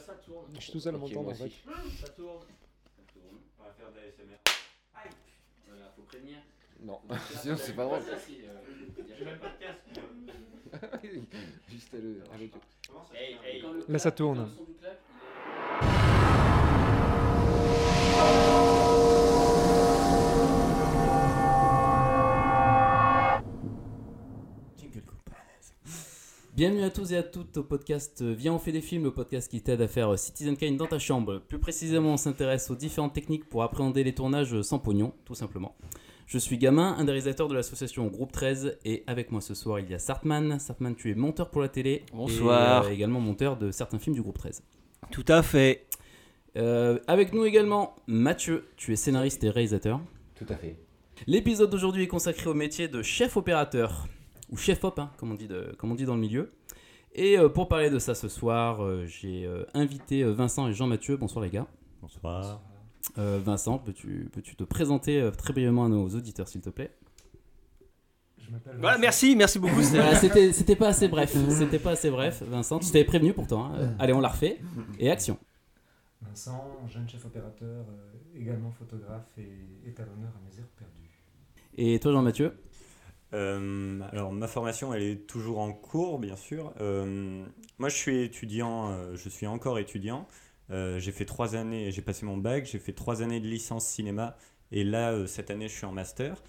ça tourne. Je suis tout seul à m'entendre en fait. Ça tourne. Ça tourne. On va faire de l'ASMR. Aïe. Voilà, faut prévenir. Non, sinon c'est pas drôle. Euh. J'ai même pas de casque. Juste le- avec Comment ça Hey, se hey. fait Là, ça tourne. Bienvenue à tous et à toutes au podcast euh, Viens on fait des films, le podcast qui t'aide à faire euh, Citizen Kane dans ta chambre. Plus précisément, on s'intéresse aux différentes techniques pour appréhender les tournages euh, sans pognon, tout simplement. Je suis Gamin, un des réalisateurs de l'association Groupe 13, et avec moi ce soir il y a Sartman. Sartman, tu es monteur pour la télé. Bonsoir. Et également monteur de certains films du Groupe 13. Tout à fait. Euh, avec nous également Mathieu, tu es scénariste et réalisateur. Tout à fait. L'épisode d'aujourd'hui est consacré au métier de chef opérateur, ou chef op, hein, comme, on dit de- comme on dit dans le milieu. Et euh, pour parler de ça ce soir, euh, j'ai euh, invité euh, Vincent et Jean-Mathieu. Bonsoir les gars. Bonsoir. Euh, Vincent, peux-tu peux te présenter euh, très brièvement à nos auditeurs s'il te plaît? Je m'appelle Voilà, merci, merci beaucoup. c'était- Voilà, C'était pas assez bref. C'était pas assez bref, Vincent. Tu t'avais prévenu pourtant. hein. Allez, on la refait. Et action. Vincent, jeune chef opérateur, euh, également photographe et étalonneur à mes heures perdues. Et toi Jean-Mathieu? Euh, alors ma formation elle est toujours en cours bien sûr. Euh, moi je suis étudiant, euh, je suis encore étudiant. J'ai fait trois années, j'ai passé mon bac, j'ai fait trois années de licence cinéma et là cette année je suis en master.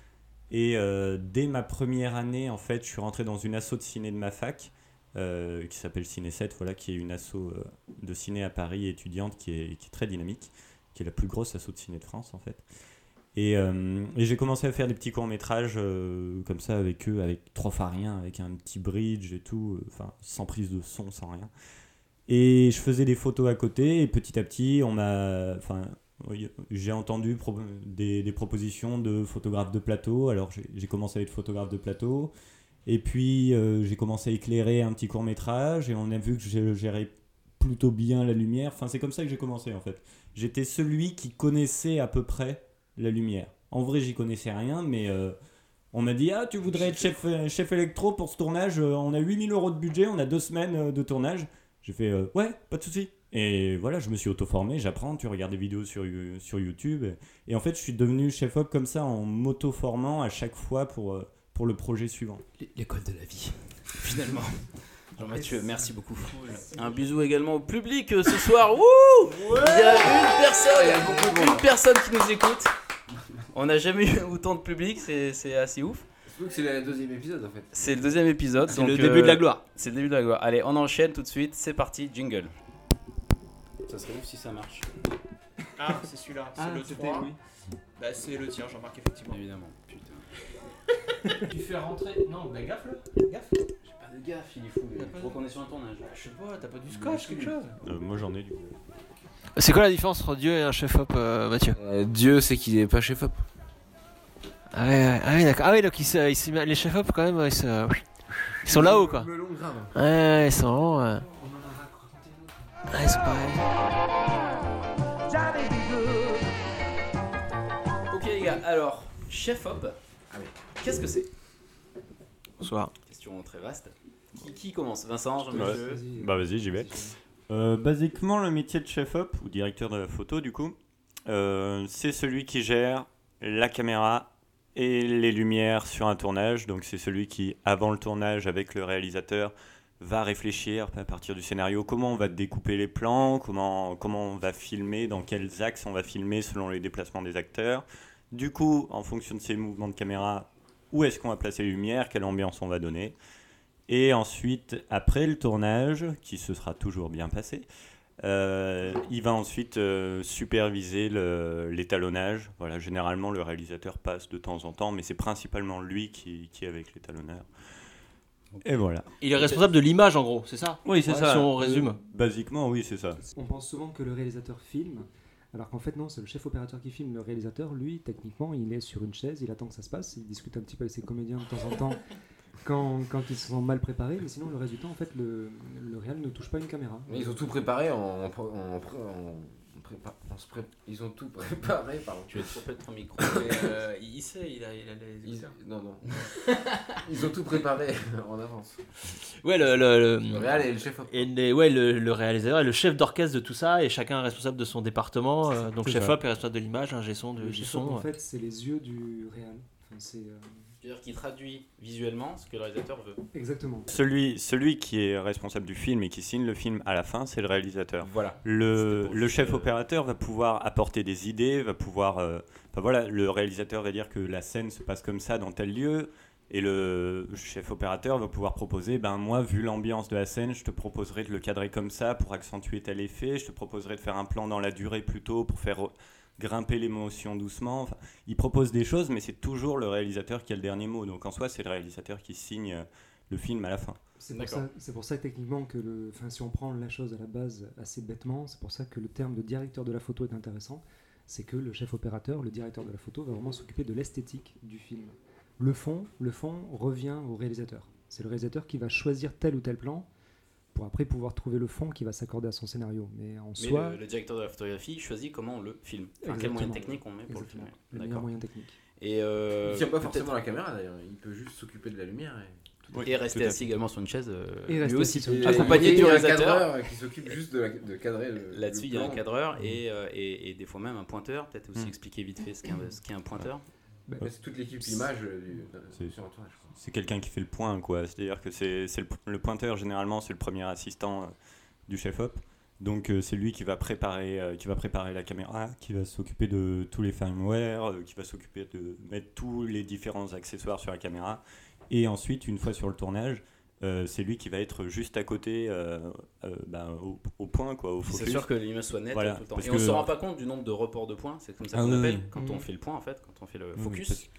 Et dès ma première année en fait je suis rentré dans une asso de ciné de ma fac qui s'appelle Ciné 7, voilà qui est une asso de ciné à Paris étudiante qui est, qui est très dynamique, qui est la plus grosse asso de ciné de France en fait. Et, euh, et j'ai commencé à faire des petits courts-métrages euh, comme ça avec eux, avec trois rien, avec un petit bridge et tout, euh, enfin sans prise de son, sans rien. Et je faisais des photos à côté et petit à petit, on m'a, enfin, j'ai entendu des, propositions de photographes de plateau. Alors j'ai commencé à être photographe de plateau. Et puis j'ai commencé à éclairer un petit court-métrage et on a vu que je gérais plutôt bien la lumière. Enfin, c'est comme ça que j'ai commencé en fait. J'étais celui qui connaissait à peu près la lumière. En vrai, j'y connaissais rien, mais euh, on m'a dit Ah, tu voudrais être chef, euh, chef électro pour ce tournage euh, On a 8000 euros de budget, on a deux semaines de tournage. J'ai fait euh, Ouais, pas de souci. Et voilà, je me suis auto-formé, j'apprends, tu regardes des vidéos sur, sur YouTube. Et, et en fait, je suis devenu chef op comme ça en m'auto-formant à chaque fois pour, pour le projet suivant. L'école de la vie, finalement. Jean-Mathieu, merci beaucoup. Un bisou également au public ce soir. Wouh Il y a une personne, une personne qui nous écoute. On n'a jamais eu autant de public, c'est assez ouf. C'est le deuxième épisode en fait. C'est le deuxième épisode. C'est le début de la euh, gloire. C'est le début de la gloire. Allez, on enchaîne tout de suite. C'est parti, jingle. Ça serait ouf si ça marche. Ah, c'est celui-là, c'est Ah, le c'était 3. lui. Bah, c'est le tien, Jean-Marc, effectivement. Évidemment. Putain. tu fais rentrer. Non, bah gaffe là. Gaffe. J'ai pas de gaffe, il est fou. Pas Faut qu'on est sur un tournage. Je sais pas, t'as pas du scotch, quelque chose Euh, moi, j'en ai du coup. C'est quoi la différence entre Dieu et un chef-op, euh, Mathieu Euh, Dieu c'est qu'il est pas chef op. Ah ouais, ouais, ah ouais, d'accord. Ah ouais, donc ils ils les chefs-op, quand même, ils, se- ils sont là-haut, quoi. Melon grave. Ouais, ouais, ils sont vraiment. Ah, ils sont pareils. Ok les gars, alors, chef op. Qu'est-ce que c'est? Bonsoir. Question très vaste. Qui, qui commence? Vincent, Jean-Mathieu Vas-y. Bah vas-y, j'y vais. Euh, basiquement, le métier de chef-op, ou directeur de la photo du coup, euh, c'est celui qui gère la caméra et les lumières sur un tournage. Donc c'est celui qui, avant le tournage avec le réalisateur, va réfléchir à partir du scénario comment on va découper les plans, comment, comment on va filmer, dans quels axes on va filmer selon les déplacements des acteurs. Du coup, en fonction de ces mouvements de caméra, où est-ce qu'on va placer les lumières, quelle ambiance on va donner. Et ensuite, après le tournage, qui se sera toujours bien passé, euh, il va ensuite euh, superviser l'étalonnage. Voilà, généralement, le réalisateur passe de temps en temps, mais c'est principalement lui qui, qui est avec l'étalonneur. Et voilà. Il est responsable de l'image, en gros, c'est ça? Oui, c'est Ouais, ça. Si on résume. Basiquement, oui, c'est ça. On pense souvent que le réalisateur filme, alors qu'en fait non, c'est le chef opérateur qui filme. Le réalisateur, lui, techniquement, il est sur une chaise, il attend que ça se passe, il discute un petit peu avec ses comédiens de temps en temps quand, quand ils se sont mal préparés, mais sinon le reste du temps, en fait, le, le réal ne touche pas une caméra. Mais ils ont tout préparé en, en, en- en prépa- se pré- ils ont tout préparé, pardon. Tu es trop près de ton micro. Mais, euh, il sait, il a, il a les Ils, non, non. Ils ont tout préparé en avance. Ouais, le, le, Le réal et le chef op. et les- ouais, le, le réalisateur est le chef d'orchestre de tout ça et chacun est responsable de son département. euh, donc C'est chef ça. op est responsable de l'image, de- Le du chef-op, son. en fait, c'est les yeux du réal. Enfin, c'est euh, C'est-à-dire qu'il traduit visuellement ce que le réalisateur veut. exactement. Celui, celui qui est responsable du film et qui signe le film à la fin, c'est le réalisateur. Voilà. Le, le chef euh, opérateur va pouvoir apporter des idées, va pouvoir. euh, enfin, voilà, le réalisateur va dire que la scène se passe comme ça dans tel lieu, et le chef opérateur va pouvoir proposer ben moi, vu l'ambiance de la scène, je te proposerai de le cadrer comme ça pour accentuer tel effet, je te proposerai de faire un plan dans la durée plutôt pour faire grimper l'émotion doucement. Enfin, il propose des choses, mais c'est toujours le réalisateur qui a le dernier mot. Donc en soi, c'est le réalisateur qui signe euh, le film à la fin. C'est pour, ça- c'est pour ça techniquement que le, enfin, si on prend la chose à la base assez bêtement, c'est pour ça que le terme de directeur de la photo est intéressant. C'est que le chef opérateur, le directeur de la photo, va vraiment s'occuper de l'esthétique du film. Le fond, le fond revient au réalisateur. C'est le réalisateur qui va choisir tel ou tel plan pour après pouvoir trouver le fond qui va s'accorder à son scénario. Mais en Mais soi, le, le directeur de la photographie choisit comment on le filme. Enfin, quel moyen technique on met pour exactement, le le filmer. meilleur D'accord. moyen technique. Et euh, Il tient pas forcément la caméra d'ailleurs, il peut juste s'occuper de la lumière. Et... Oui, Et rester assis également sur une chaise. euh, Et lui aussi. Et-. Accompagné et du il y a un réalisateur. cadreur qui s'occupe juste de, la- de cadrer le. Là-dessus, le il y a un cadreur et, euh, et, et des fois même un pointeur. Peut-être aussi Mm. expliquer vite fait ce qu'est un, ce qu'est un pointeur. Bah, C'est toute l'équipe image euh, du, C'est- sur un tournage. quoi. C'est quelqu'un qui fait le point, quoi. C'est-à-dire que c'est c'est le, le pointeur, généralement, c'est le premier assistant euh, du chef-op. Donc euh, c'est lui qui va, préparer, euh, qui va préparer la caméra, qui va s'occuper de tous les firmware, euh, qui va s'occuper de mettre tous les différents accessoires sur la caméra. Et ensuite, une fois sur le tournage, euh, c'est lui qui va être juste à côté, euh, euh, ben, au, au point, quoi, au C'est focus. sûr que l'image soit nette Voilà, tout le temps. Et on que- se rend pas compte du nombre de reports de points. C'est comme ça Ah qu'on appelle oui. quand on Mhm. fait le point en fait, quand on fait le focus. c'est-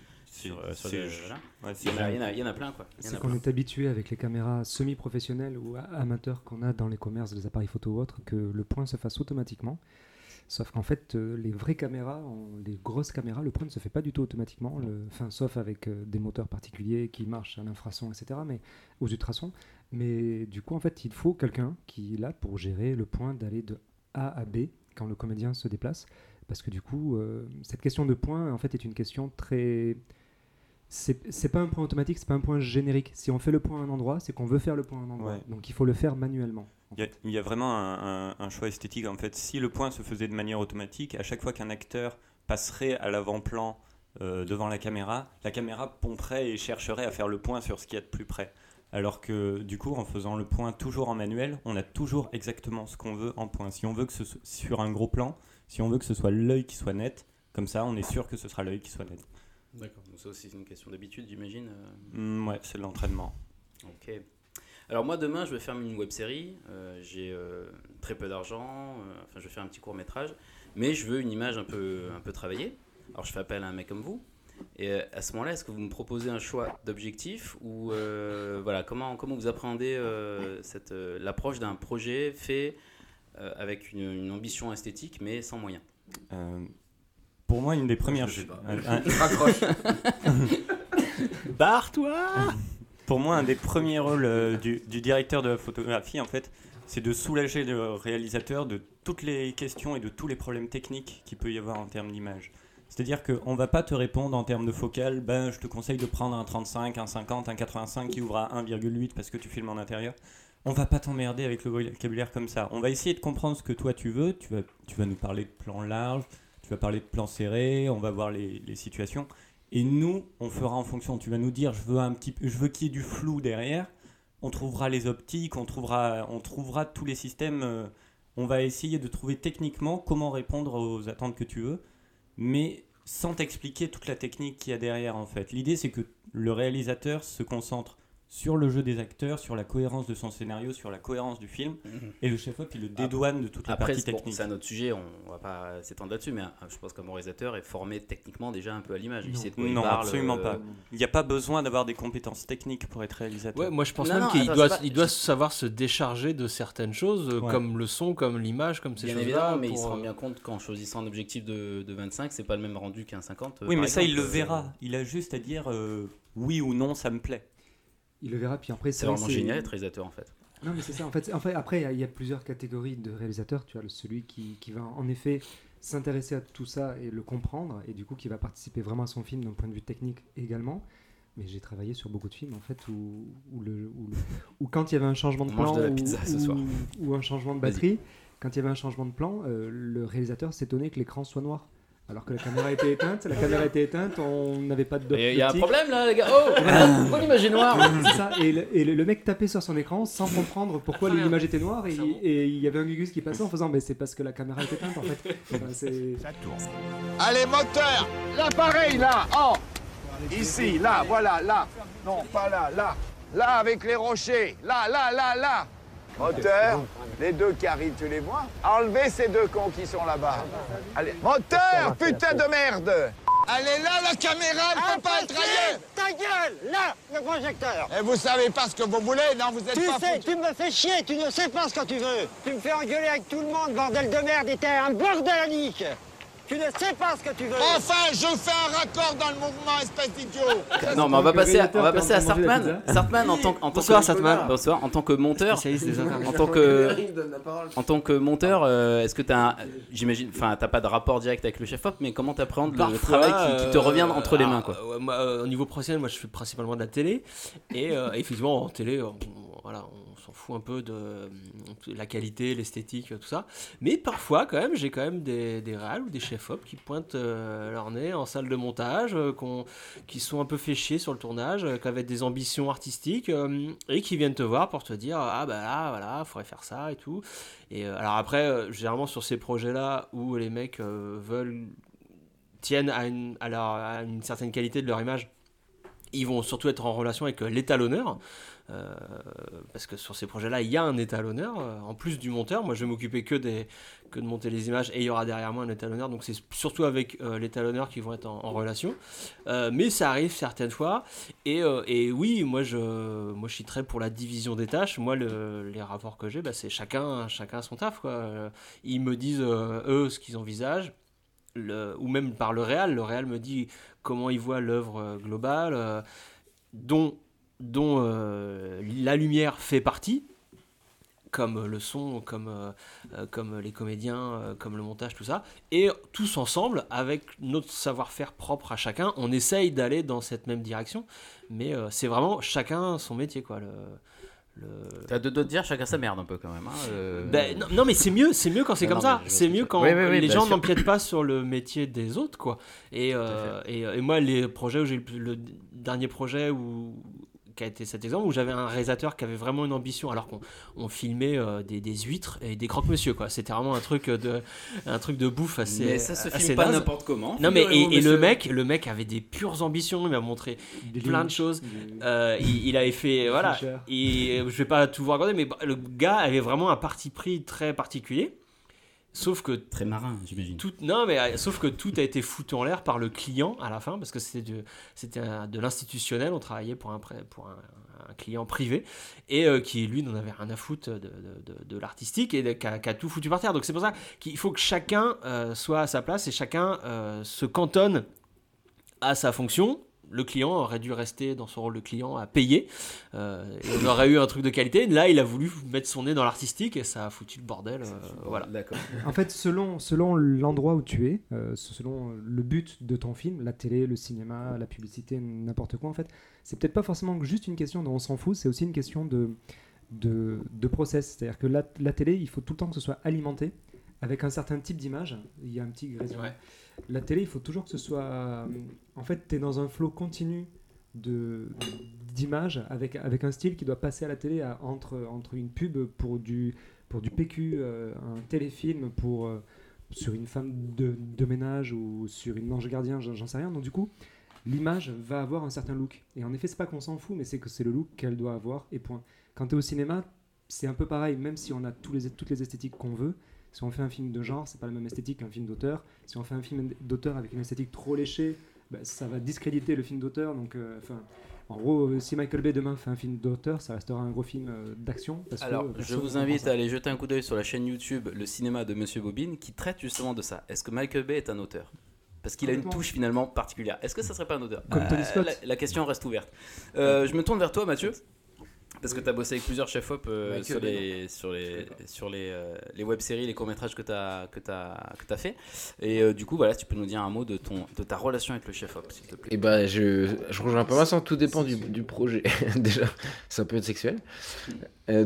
sur, sur c'est- voilà. ouais, Il c'est y, en a, il y en a- il y en a plein quoi. Il y en C'est a qu'on est habitué avec les caméras semi-professionnelles ou amateurs qu'on a dans les commerces, les appareils photo ou autres, que le point se fasse automatiquement. Sauf qu'en fait, euh, les vraies caméras, les grosses caméras, le point ne se fait pas du tout automatiquement, le, enfin, sauf avec euh, des moteurs particuliers qui marchent à l'infrason, etc., mais aux ultrasons. Mais du coup, en fait, il faut quelqu'un qui est là pour gérer le point d'aller de A à B quand le comédien se déplace. Parce que du coup, euh, cette question de point, en fait, est une question très c'est c'est pas un point automatique, c'est pas un point générique. Si on fait le point à un endroit, c'est qu'on veut faire le point à un endroit. Ouais. Donc il faut le faire manuellement. Il y, a, il y a vraiment un, un- un choix esthétique en fait. Si le point se faisait de manière automatique, à chaque fois qu'un acteur passerait à l'avant-plan euh, devant la caméra, la caméra pomperait et chercherait à faire le point sur ce qu'il y a de plus près. Alors que du coup, en faisant le point toujours en manuel, on a toujours exactement ce qu'on veut en point. Si on veut que ce soit sur un gros plan, si on veut que ce soit l'œil qui soit net, comme ça, on est sûr que ce sera l'œil qui soit net. D'accord. Donc ça aussi c'est une question d'habitude, j'imagine. euh. Mm, ouais, c'est de l'entraînement. Ok. Alors moi demain je vais faire une web série. Euh, J'ai euh, très peu d'argent. euh, enfin je vais faire un petit court métrage, mais je veux une image un peu un peu travaillée. Alors je fais appel à un mec comme vous. Et à ce moment-là, est-ce que vous me proposez un choix d'objectif ou euh, voilà comment comment vous appréhendez euh, cette euh, l'approche d'un projet fait euh, avec une, une ambition esthétique mais sans moyens? Euh, pour moi, une des premières Je sais pas. Je raccroche. Barre-toi Pour moi, un des premiers rôles euh, du, directeur de la photographie, en fait, c'est de soulager le réalisateur de toutes les questions et de tous les problèmes techniques qu'il peut y avoir en termes d'image. C'est-à-dire qu'on va pas te répondre en termes de focale, ben, je te conseille de prendre un 35, un 50, un 85 qui ouvre à 1,8 parce que tu filmes en intérieur. On va pas t'emmerder avec le vocabulaire comme ça. On va essayer de comprendre ce que toi tu veux. Tu vas, tu vas nous parler de plans larges, tu vas parler de plans serrés, on va voir les situations. Et nous, on fera en fonction. Tu vas nous dire, je veux un petit, je veux qu'il y ait du flou derrière. On trouvera les optiques, on trouvera, on trouvera tous les systèmes. euh, on va essayer de trouver techniquement comment répondre aux attentes que tu veux, mais sans t'expliquer toute la technique qu'il y a derrière en fait. L'idée, c'est que le réalisateur se concentre sur le jeu des acteurs, sur la cohérence de son scénario, sur la cohérence du film, et le chef-op, il le dédouane de toute la Après, partie bon, technique. c'est un autre sujet, on va pas s'étendre là-dessus, mais euh, je pense qu'un bon réalisateur est formé techniquement déjà un peu à l'image. Il Non. sait de quoi il Non, parle. absolument euh, pas. Il n'y a pas besoin d'avoir des compétences techniques pour être réalisateur. Ouais, moi je pense Non, même qu'il doit, c'est pas- il doit savoir se décharger de certaines choses, euh, Ouais. comme le son, comme l'image, comme ces Bien choses-là. évidemment, mais il se rend bien compte qu'en choisissant un objectif de, de 25, c'est pas le même rendu qu'un 50. euh, oui, mais ça, il le verra. Il a juste à dire euh, oui ou non, ça me plaît. Il le verra, puis après, C'est vraiment génial d'être réalisateur en fait. Non, mais c'est ça. En fait, en fait après, il y a- il y, a plusieurs catégories de réalisateurs. Tu as celui qui, qui va en effet s'intéresser à tout ça et le comprendre, et du coup qui va participer vraiment à son film d'un point de vue technique également. Mais j'ai travaillé sur beaucoup de films en fait où, où, le, où, le- où quand il y avait un changement de plan de ou- pizza ce ou- soir. ou un changement de batterie, quand il y avait un changement de plan, euh, le réalisateur s'étonnait que l'écran soit noir. Alors que la caméra était éteinte, la caméra était éteinte, on n'avait pas de dot Il y a un problème là, les gars. Oh, pourquoi l'image est noire ça, et, le, et le- le mec tapait sur son écran sans comprendre pourquoi l'image était noire et, et il y avait un Gugus qui passait en faisant mais c'est parce que la caméra était éteinte en fait. Enfin, c'est- Allez, moteur L'appareil, là Oh Ici, là, voilà, là. Non, pas là, là. Là, avec les rochers. Là, là, là, là. Moteur, les deux qui arrivent, tu les vois. Enlevez ces deux cons qui sont là-bas. Allez, moteur, putain de merde. Allez, là, la caméra, elle peut pas être ailleurs. Ta gueule Là, le projecteur. Et vous savez pas ce que vous voulez Non, vous êtes Tu pas sais, foutu. tu me fais chier, tu ne sais pas ce que tu veux. Tu me fais engueuler avec tout le monde, bordel de merde, et t'es un bordelique Tu ne sais pas ce que tu veux Enfin, je fais un raccord dans le mouvement, espèce d'idiot Non, mais on va passer à, on va passer à Sartman. Sartman en tant, en tant Bonsoir, que Sartman. Bonsoir. En tant que monteur, en tant que en tant que monteur, euh, est-ce que t'as, un- j'imagine, enfin, t'as pas de rapport direct avec le chef op, mais comment t'appréhendes le travail qui, qui te euh, revient entre les mains, alors, quoi euh, moi, euh, au niveau professionnel, moi je fais principalement de la télé. Et euh, effectivement, en télé, on, voilà, on s'en fout un peu de, euh, la qualité, l'esthétique, tout ça. Mais parfois, quand même, j'ai quand même des, des réals ou des chefs-op qui pointent euh, leur nez en salle de montage, euh, qui sont un peu fait chier sur le tournage, qui avaient des ambitions artistiques et qui viennent te voir pour te dire Ah bah là, voilà, faudrait faire ça et tout. Et alors après, généralement sur ces projets-là où les mecs veulent tiennent à une, à, à une certaine qualité de leur image, ils vont surtout être en relation avec l'étalonneur. Euh, parce que sur ces projets-là, il y a un étalonneur. euh, en plus du monteur, moi je vais m'occuper que, de monter les images et il y aura derrière moi un étalonneur. Donc c'est surtout avec euh, l'étalonneur qui vont être en, relation. Mais ça arrive certaines fois. Et, oui, moi je, moi suis très pour la division des tâches. Moi, le- les rapports que j'ai, bah, c'est chacun, chacun son taf. Ils me disent, eux, ce qu'ils envisagent ou même par le réal. Le réal me dit comment il voit l'œuvre globale, dont, dont euh, la lumière fait partie, comme le son, comme, euh, euh, comme les comédiens, comme le montage, tout ça. Et tous ensemble, avec notre savoir-faire propre à chacun, on essaye d'aller dans cette même direction. Mais c'est vraiment chacun son métier, quoi. Le, le- T'as de de dire chacun sa merde un peu quand même. hein, euh. ben, non, non, mais c'est mieux, c'est mieux quand c'est comme non, ça. C'est mieux quand Oui, oui, oui, les gens n'empiètent pas sur le métier des autres, quoi. Et, euh, et, et moi, les projets où j'ai le, le dernier projet où qui a été cet exemple où j'avais un réalisateur qui avait vraiment une ambition alors qu'on on filmait euh, des, des huîtres et des croque-monsieur quoi. C'était vraiment un truc de un truc de bouffe assez mais ça se assez filme pas n'importe comment. non mais et, le monsieur. mec le mec avait des pures ambitions il m'a montré Des plein de choses. des- euh, il, il avait fait voilà. et je vais pas tout vous raconter mais le gars avait vraiment un parti pris très particulier sauf que Très marin, j'imagine. tout non mais euh, sauf que tout a été foutu en l'air par le client à la fin parce que c'était un- de l'institutionnel on travaillait pour un prêt- pour un, un client privé et euh, qui lui n'en avait rien à foutre de, de, de- de l'artistique et de- qui a, tout foutu par terre donc c'est pour ça qu'il faut que chacun euh, soit à sa place et chacun euh, se cantonne à sa fonction le client aurait dû rester dans son rôle de client à payer. Euh, et on aurait eu un truc de qualité. Là, il a voulu mettre son nez dans l'artistique et ça a foutu le bordel. euh, voilà. D'accord. En fait, selon, selon l'endroit où tu es, euh, selon le but de ton film, la télé, le cinéma, la publicité, n'importe quoi, en fait, c'est peut-être pas forcément juste une question dont on s'en fout, c'est aussi une question de, de, de process. C'est-à-dire que la, la télé, il faut tout le temps que ce soit alimenté avec un certain type d'image. Il y a un petit grésillement. Ouais. La télé, il faut toujours que ce soit. euh, En fait, tu es dans un flot continu de d'images avec, avec un style qui doit passer à la télé entre, entre une pub pour du, pour du PQ, euh, un téléfilm pour, euh, sur une femme de, de ménage ou sur une ange gardien, j'en sais rien. Donc du coup, l'image va avoir un certain look. Et en effet, c'est pas qu'on s'en fout, mais c'est que c'est le look qu'elle doit avoir et point. Quand tu es au cinéma, c'est un peu pareil, même si on a les, toutes les esthétiques qu'on veut. Si on fait un film de genre, c'est pas la même esthétique qu'un film d'auteur. Si on fait un film d'auteur avec une esthétique trop léchée, bah, ça va discréditer le film d'auteur. Donc, euh, en gros, euh, si Michael Bay demain fait un film d'auteur, ça restera un gros film euh, d'action. Alors, je vous invite à aller jeter un coup d'œil sur la chaîne YouTube Le cinéma de Monsieur Bobine qui traite justement de ça. Est-ce que Michael Bay est un auteur? Parce qu'il a une touche finalement particulière. Est-ce que ça serait pas un auteur? Comme Tony Scott. la, la question reste ouverte. Euh, je me tourne vers toi, Mathieu. Parce que tu as bossé avec plusieurs chefs-op euh, sur, les, sur, les, sur les, euh, les web-séries, les courts-métrages que tu as, que as, que as fait. Et euh, du coup, voilà, si tu peux nous dire un mot de, ton, de ta relation avec le chef-op, s'il te plaît. Et bah, je, je rejoins pas Vincent, tout dépend du, du projet. Déjà, ça peut être sexuel.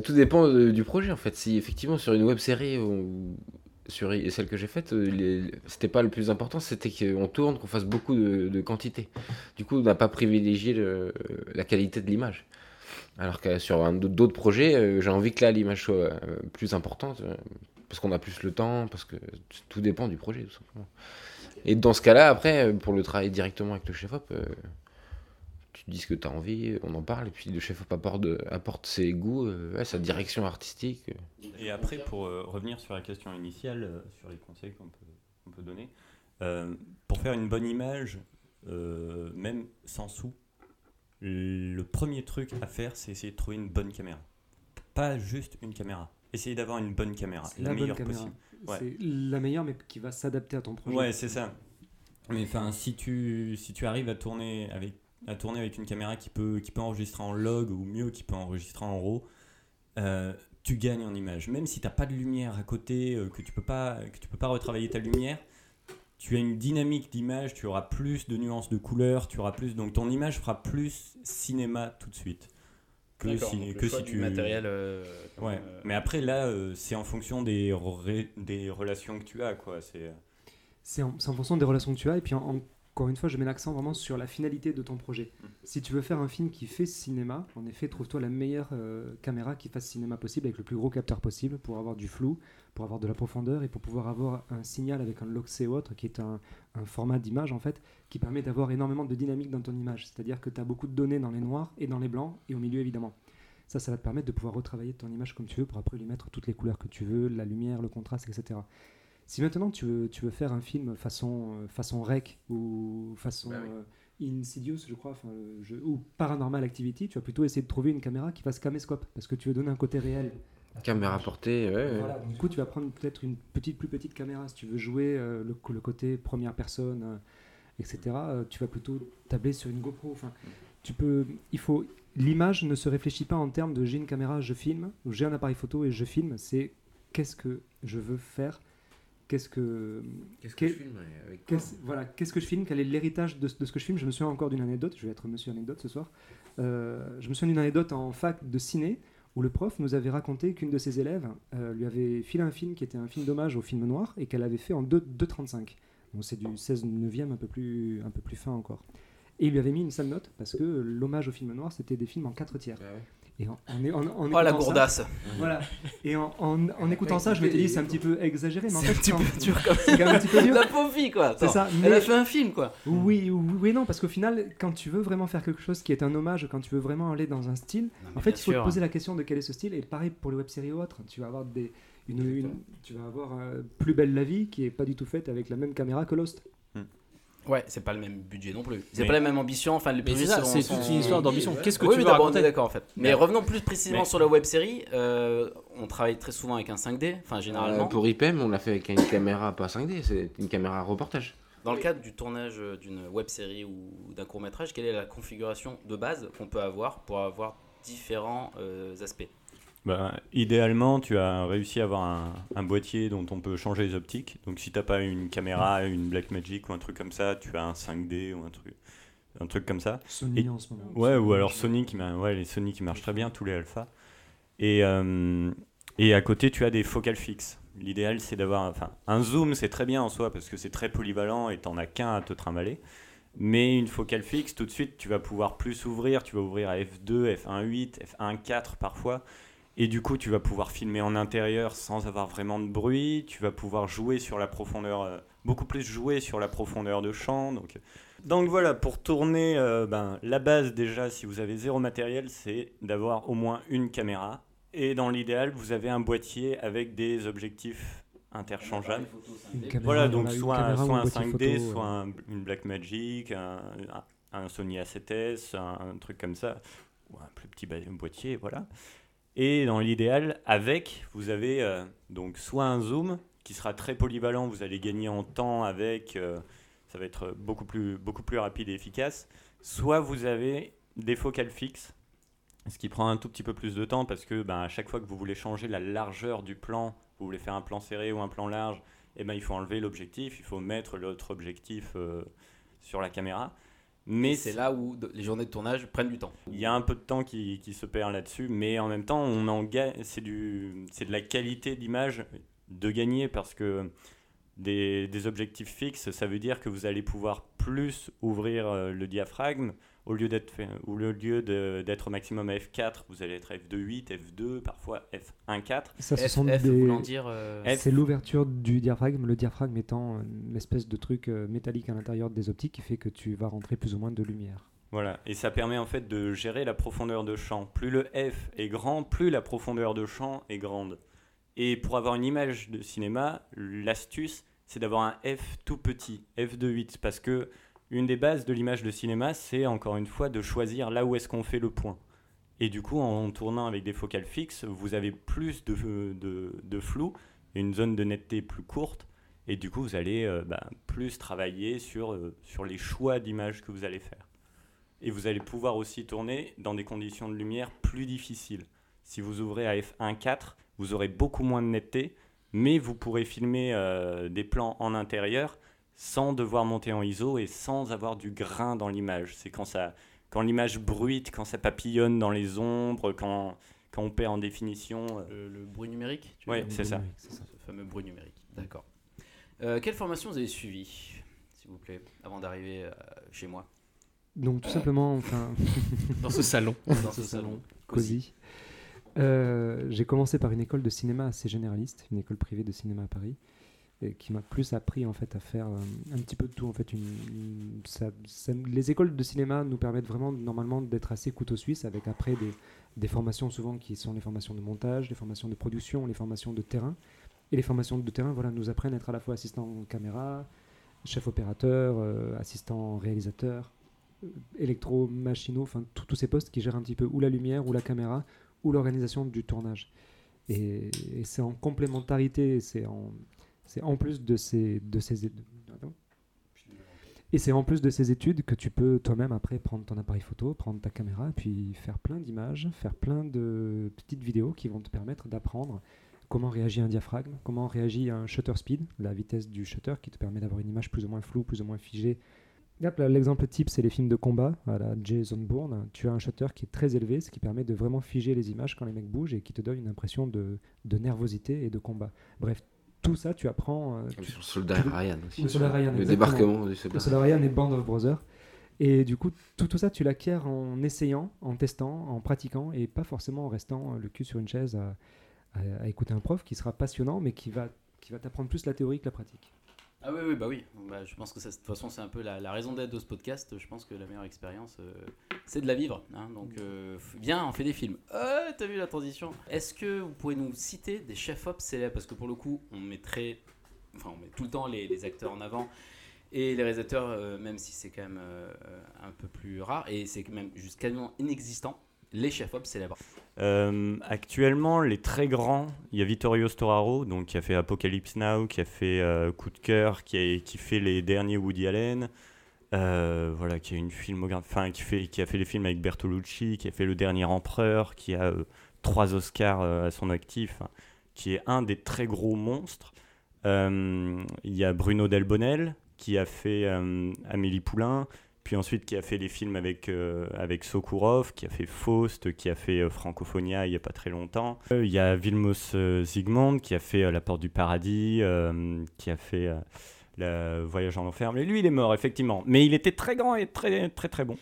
Tout dépend de- du projet en fait. Si effectivement sur une web série ou sur celle que j'ai faite, les- c'était pas le plus important, c'était qu'on tourne, qu'on fasse beaucoup de, de quantité. Du coup, on n'a pas privilégié le- la qualité de l'image. Alors que sur d'autres projets, euh, j'ai envie que là l'image soit euh, plus importante euh, parce qu'on a plus le temps, parce que tout dépend du projet tout simplement. Et dans ce cas-là, après, pour le travail directement avec le chef-op, tu dis ce que tu as envie, on en parle, et puis le chef-op apporte, ses goûts, sa direction artistique. Et après, pour revenir sur la question initiale, sur les conseils qu'on peut, donner, pour faire une bonne image, même sans sous, le premier truc à faire, c'est essayer de trouver une bonne caméra. Pas juste une caméra. Essayez d'avoir une bonne caméra, la, meilleure caméra. possible. Ouais. C'est la meilleure, mais qui va s'adapter à ton projet. Ouais, c'est ça. Mais enfin, si tu, si tu arrives à tourner avec, à tourner avec une caméra qui peut, qui peut enregistrer en log ou mieux, qui peut enregistrer en RAW, euh, tu gagnes en image. Même si tu n'as pas de lumière à côté, euh, que tu peux pas, que tu peux pas retravailler ta lumière, tu as une dynamique d'image, tu auras plus de nuances de couleurs, tu auras plus, donc ton image fera plus cinéma tout de suite. Que si, donc le que choix si du tu matériel. euh, Ouais, euh, mais après là, euh, c'est en fonction des, des relations que tu as, quoi. C'est C'est en, c'est en fonction des relations que tu as. Et puis, en- encore une fois, je mets l'accent vraiment sur la finalité de ton projet. Mm. Si tu veux faire un film qui fait cinéma, en effet, trouve-toi la meilleure euh, caméra qui fasse cinéma possible, avec le plus gros capteur possible, pour avoir du flou, pour avoir de la profondeur et pour pouvoir avoir un signal avec un Loxé ou autre, qui est un, un format d'image, en fait, qui permet d'avoir énormément de dynamique dans ton image. C'est-à-dire que tu as beaucoup de données dans les noirs et dans les blancs, et au milieu, évidemment. Ça, ça va te permettre de pouvoir retravailler ton image comme tu veux pour après lui mettre toutes les couleurs que tu veux, la lumière, le contraste, etc. Si maintenant tu veux, tu veux faire un film façon, euh, façon rec ou façon Bah oui. euh, Insidious, je crois, enfin, ou Paranormal Activity, tu vas plutôt essayer de trouver une caméra qui fasse caméscope parce que tu veux donner un côté réel. Caméra portée, ouais. Voilà, du coup, tu vas prendre peut-être une petite, plus petite caméra si tu veux jouer euh, le, côté première personne, euh, etc. tu vas plutôt tabler sur une GoPro. Enfin, tu peux, il faut, l'image ne se réfléchit pas en termes de j'ai une caméra, je filme, ou j'ai un appareil photo et je filme. C'est qu'est-ce que je veux faire, qu'est-ce que, Qu'est-ce que que je filme avec voilà, qu'est-ce que je filme Quel est l'héritage de, de ce que je filme? Je me souviens encore d'une anecdote, je vais être monsieur anecdote ce soir. Euh, je me souviens d'une anecdote en fac de ciné où le prof nous avait raconté qu'une de ses élèves euh, lui avait filé un film qui était un film d'hommage au film noir et qu'elle avait fait en 2 2,35. Donc c'est du 16 neuvième un peu plus, un peu plus fin encore. Et il lui avait mis une sale note parce que l'hommage au film noir c'était des films en quatre tiers. Ouais. Et en, en, en- en Oh la écoutant ça- gourdasse Voilà. Et en, en- en écoutant ça, je m'étais dit c'est un petit peu exagéré, mais en C'est fait un petit peu dur comme c'est quand même un petit peu dur. La pauvre fille quoi C'est Attends, ça. Elle a mais- fait un film quoi oui, oui, oui, non, parce qu'au final, quand tu veux vraiment faire quelque chose qui est un hommage, quand tu veux vraiment aller dans un style, en fait, il faut te poser la question de quel est ce style. Et pareil pour les web-séries ou autres, tu vas avoir des, une, une- tu vas avoir euh, Plus belle la vie qui est pas du tout faite avec la même caméra que Lost. Ouais, c'est pas le même budget non plus. C'est Mais- pas la même ambition. Enfin, les Mais c'est ça, c'est toute une histoire d'ambition. Qu'est-ce que Oui, tu oui, veux d'abord, on est raconter d'accord en fait. Mais Mais- revenons plus précisément Mais- sur la web série. euh, on travaille très souvent avec un 5D, enfin Euh, généralement. pour IPM, on l'a fait avec une caméra pas 5D, c'est une caméra reportage. Dans le cadre du tournage euh, d'une web série ou d'un court métrage, quelle est la configuration de base qu'on peut avoir pour avoir différents euh, aspects? Bah, idéalement, tu as réussi à avoir un, un boîtier dont on peut changer les optiques. Donc, si t'as pas une caméra, une Blackmagic ou un truc comme ça, tu as un 5D ou un truc, un truc comme ça. Sony Et- en ce moment. Ouais, ou alors Sony qui, ouais, les Sony qui marchent très bien, tous les alpha. Et, euh, et à côté, tu as des focales fixes. L'idéal, c'est d'avoir. Enfin, un zoom, c'est très bien en soi parce que c'est très polyvalent et t'en as qu'un à te trimballer. Mais une focale fixe, tout de suite, tu vas pouvoir plus ouvrir. Tu vas ouvrir à f2, f1.8, f1.4 parfois. Et du coup, tu vas pouvoir filmer en intérieur sans avoir vraiment de bruit. Tu vas pouvoir jouer sur la profondeur, euh, beaucoup plus jouer sur la profondeur de champ. Donc, donc voilà, pour tourner, euh, ben, la base déjà, si vous avez zéro matériel, c'est d'avoir au moins une caméra. Et dans l'idéal, vous avez un boîtier avec des objectifs interchangeables. Caméra, Voilà, donc soit, caméra ou soit un boîtier 5D, photo, soit euh. un- une Blackmagic, un, un, un Sony A7S, un, un truc comme ça, ou un plus petit boîtier, voilà. Et dans l'idéal, avec, vous avez euh, donc soit un zoom qui sera très polyvalent, vous allez gagner en temps avec, euh, ça va être beaucoup plus, beaucoup plus rapide et efficace, soit vous avez des focales fixes ce qui prend un tout petit peu plus de temps parce que ben, à chaque fois que vous voulez changer la largeur du plan, vous voulez faire un plan serré ou un plan large, eh ben, il faut enlever l'objectif, il faut mettre l'autre objectif euh, sur la caméra. Mais c'est là où les journées de tournage prennent du temps. il y a un peu de temps qui, qui se perd là-dessus, mais en même temps, on en gagne. C'est du, c'est de la qualité d'image de gagner parce que des, des objectifs fixes, ça veut dire que vous allez pouvoir plus ouvrir euh, le diaphragme au lieu d'être le lieu de- d'être au maximum à f4, vous allez être f2.8, f2, parfois f1.4. Ça, ce F, sont F des- voulant dire. euh, F. C'est l'ouverture du diaphragme, le diaphragme étant une espèce de truc euh, métallique à l'intérieur des optiques qui fait que tu vas rentrer plus ou moins de lumière. Voilà, et ça permet en fait de gérer la profondeur de champ. Plus le F est grand, plus la profondeur de champ est grande. Et pour avoir une image de cinéma, l'astuce, c'est d'avoir un F tout petit, F de 8, parce que une des bases de l'image de cinéma, c'est encore une fois de choisir là où est-ce qu'on fait le point. Et du coup, en tournant avec des focales fixes, vous avez plus de, de, de flou, une zone de netteté plus courte, et du coup, vous allez euh, bah, plus travailler sur, euh, sur les choix d'images que vous allez faire. Et vous allez pouvoir aussi tourner dans des conditions de lumière plus difficiles. Si vous ouvrez à f1.4, vous aurez beaucoup moins de netteté, mais vous pourrez filmer euh, des plans en intérieur sans devoir monter en ISO et sans avoir du grain dans l'image. C'est quand, ça, quand l'image bruite, quand ça papillonne dans les ombres, quand, quand on perd en définition. euh. le, le bruit numérique veux c'est ça. C'est ça. Ce fameux bruit numérique. D'accord. Euh, quelle formation vous avez suivie, s'il vous plaît, avant d'arriver euh, chez moi? Donc tout simplement, enfin, Dans ce salon. Dans ce salon. cosy. Euh, j'ai commencé par une école de cinéma assez généraliste, une école privée de cinéma à Paris, et qui m'a plus appris en fait à faire euh, un petit peu de tout. En fait, les écoles de cinéma nous permettent vraiment normalement d'être assez couteau suisse, avec après des, formations souvent qui sont les formations de montage, les formations de production, les formations de terrain. Et les formations de terrain, voilà, nous apprennent à être à la fois assistant caméra, chef opérateur, euh, assistant réalisateur, euh, électro, enfin tous ces postes qui gèrent un petit peu ou la lumière ou la caméra ou l'organisation du tournage. Et, et c'est en complémentarité, c'est en, c'est en plus de ces, de ces et c'est en plus de ces études que tu peux toi-même après prendre ton appareil photo, prendre ta caméra, puis faire plein d'images, faire plein de petites vidéos qui vont te permettre d'apprendre comment réagit un diaphragme, comment réagit un shutter speed, la vitesse du shutter qui te permet d'avoir une image plus ou moins floue, plus ou moins figée. L'exemple type, c'est les films de combat à la Jason Bourne. Tu as un shutter qui est très élevé, ce qui permet de vraiment figer les images quand les mecs bougent et qui te donne une impression de, de nervosité et de combat. Bref, tout ça, tu apprends. euh, Comme tu- sur Soldat Ryan aussi. Le Soldat Ryan, Le exactement. débarquement du le Soldat Soldat Ryan et Band of Brothers. Et du coup, tout, tout ça, tu l'acquiers en essayant, en testant, en pratiquant, et pas forcément en restant euh, le cul sur une chaise à, à- à écouter un prof qui sera passionnant, mais qui va, qui va t'apprendre plus la théorie que la pratique. Ah oui, oui, bah oui. Bah, je pense que ça, de toute façon, c'est un peu la, la raison d'être de ce podcast. Je pense que la meilleure expérience, euh, c'est de la vivre. hein. Donc, euh, f- viens, on fait des films. Euh, T'as vu la transition? Est-ce que vous pourrez nous citer des chefs-op célèbres? Parce que pour le coup, on mettrait, enfin, on met tout le temps les, les acteurs en avant. Et les réalisateurs, euh, même si c'est quand même euh, un peu plus rare, et c'est même juste quasiment inexistant, les chefs-op célèbres. Euh, actuellement, les très grands, il y a Vittorio Storaro, donc qui a fait Apocalypse Now, qui a fait euh, Coup de cœur, qui, a, fait les derniers Woody Allen, euh, voilà, qui a une enfin, qui fait, qui a fait les films avec Bertolucci, qui a fait Le Dernier Empereur, qui a euh, trois Oscars à son actif, hein, qui est un des très gros monstres. Il y a Bruno Delbonnel, qui a fait Amélie Poulain, puis ensuite qui a fait les films avec, euh, avec Sokurov, qui a fait Faust, qui a fait euh, Francophonia il n'y a pas très longtemps. Euh, Il y a Vilmos euh, Zsigmond qui a fait euh, La Porte du Paradis, qui a fait Le Voyage en Enfer. Mais lui, il est mort, effectivement. Mais il était très grand et très très très bon.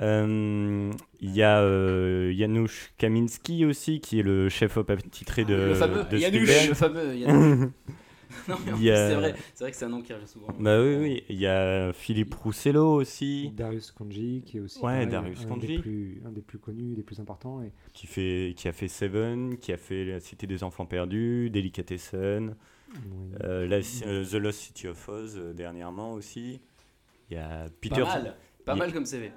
Il y a Janusz Kaminski aussi, qui est le chef-op attitré de, le fameux de Spielberg. le fameux Yanush. non, mais a- c'est vrai, c'est vrai que c'est un nom qui revient souvent. Bah oui, oui. Il y a Philippe Roussello aussi. Darius Kanji, qui est aussi Ouais, pareil, Darius un, Kanji. Des plus, un des plus connus, des plus importants. Et qui, fait, qui a fait Seven, qui a fait La Cité des Enfants Perdus, Delicatessen, oui. euh, la- euh, The Lost City of Oz euh, dernièrement aussi. Il y a Peter. Pas mal, pas mal comme CV.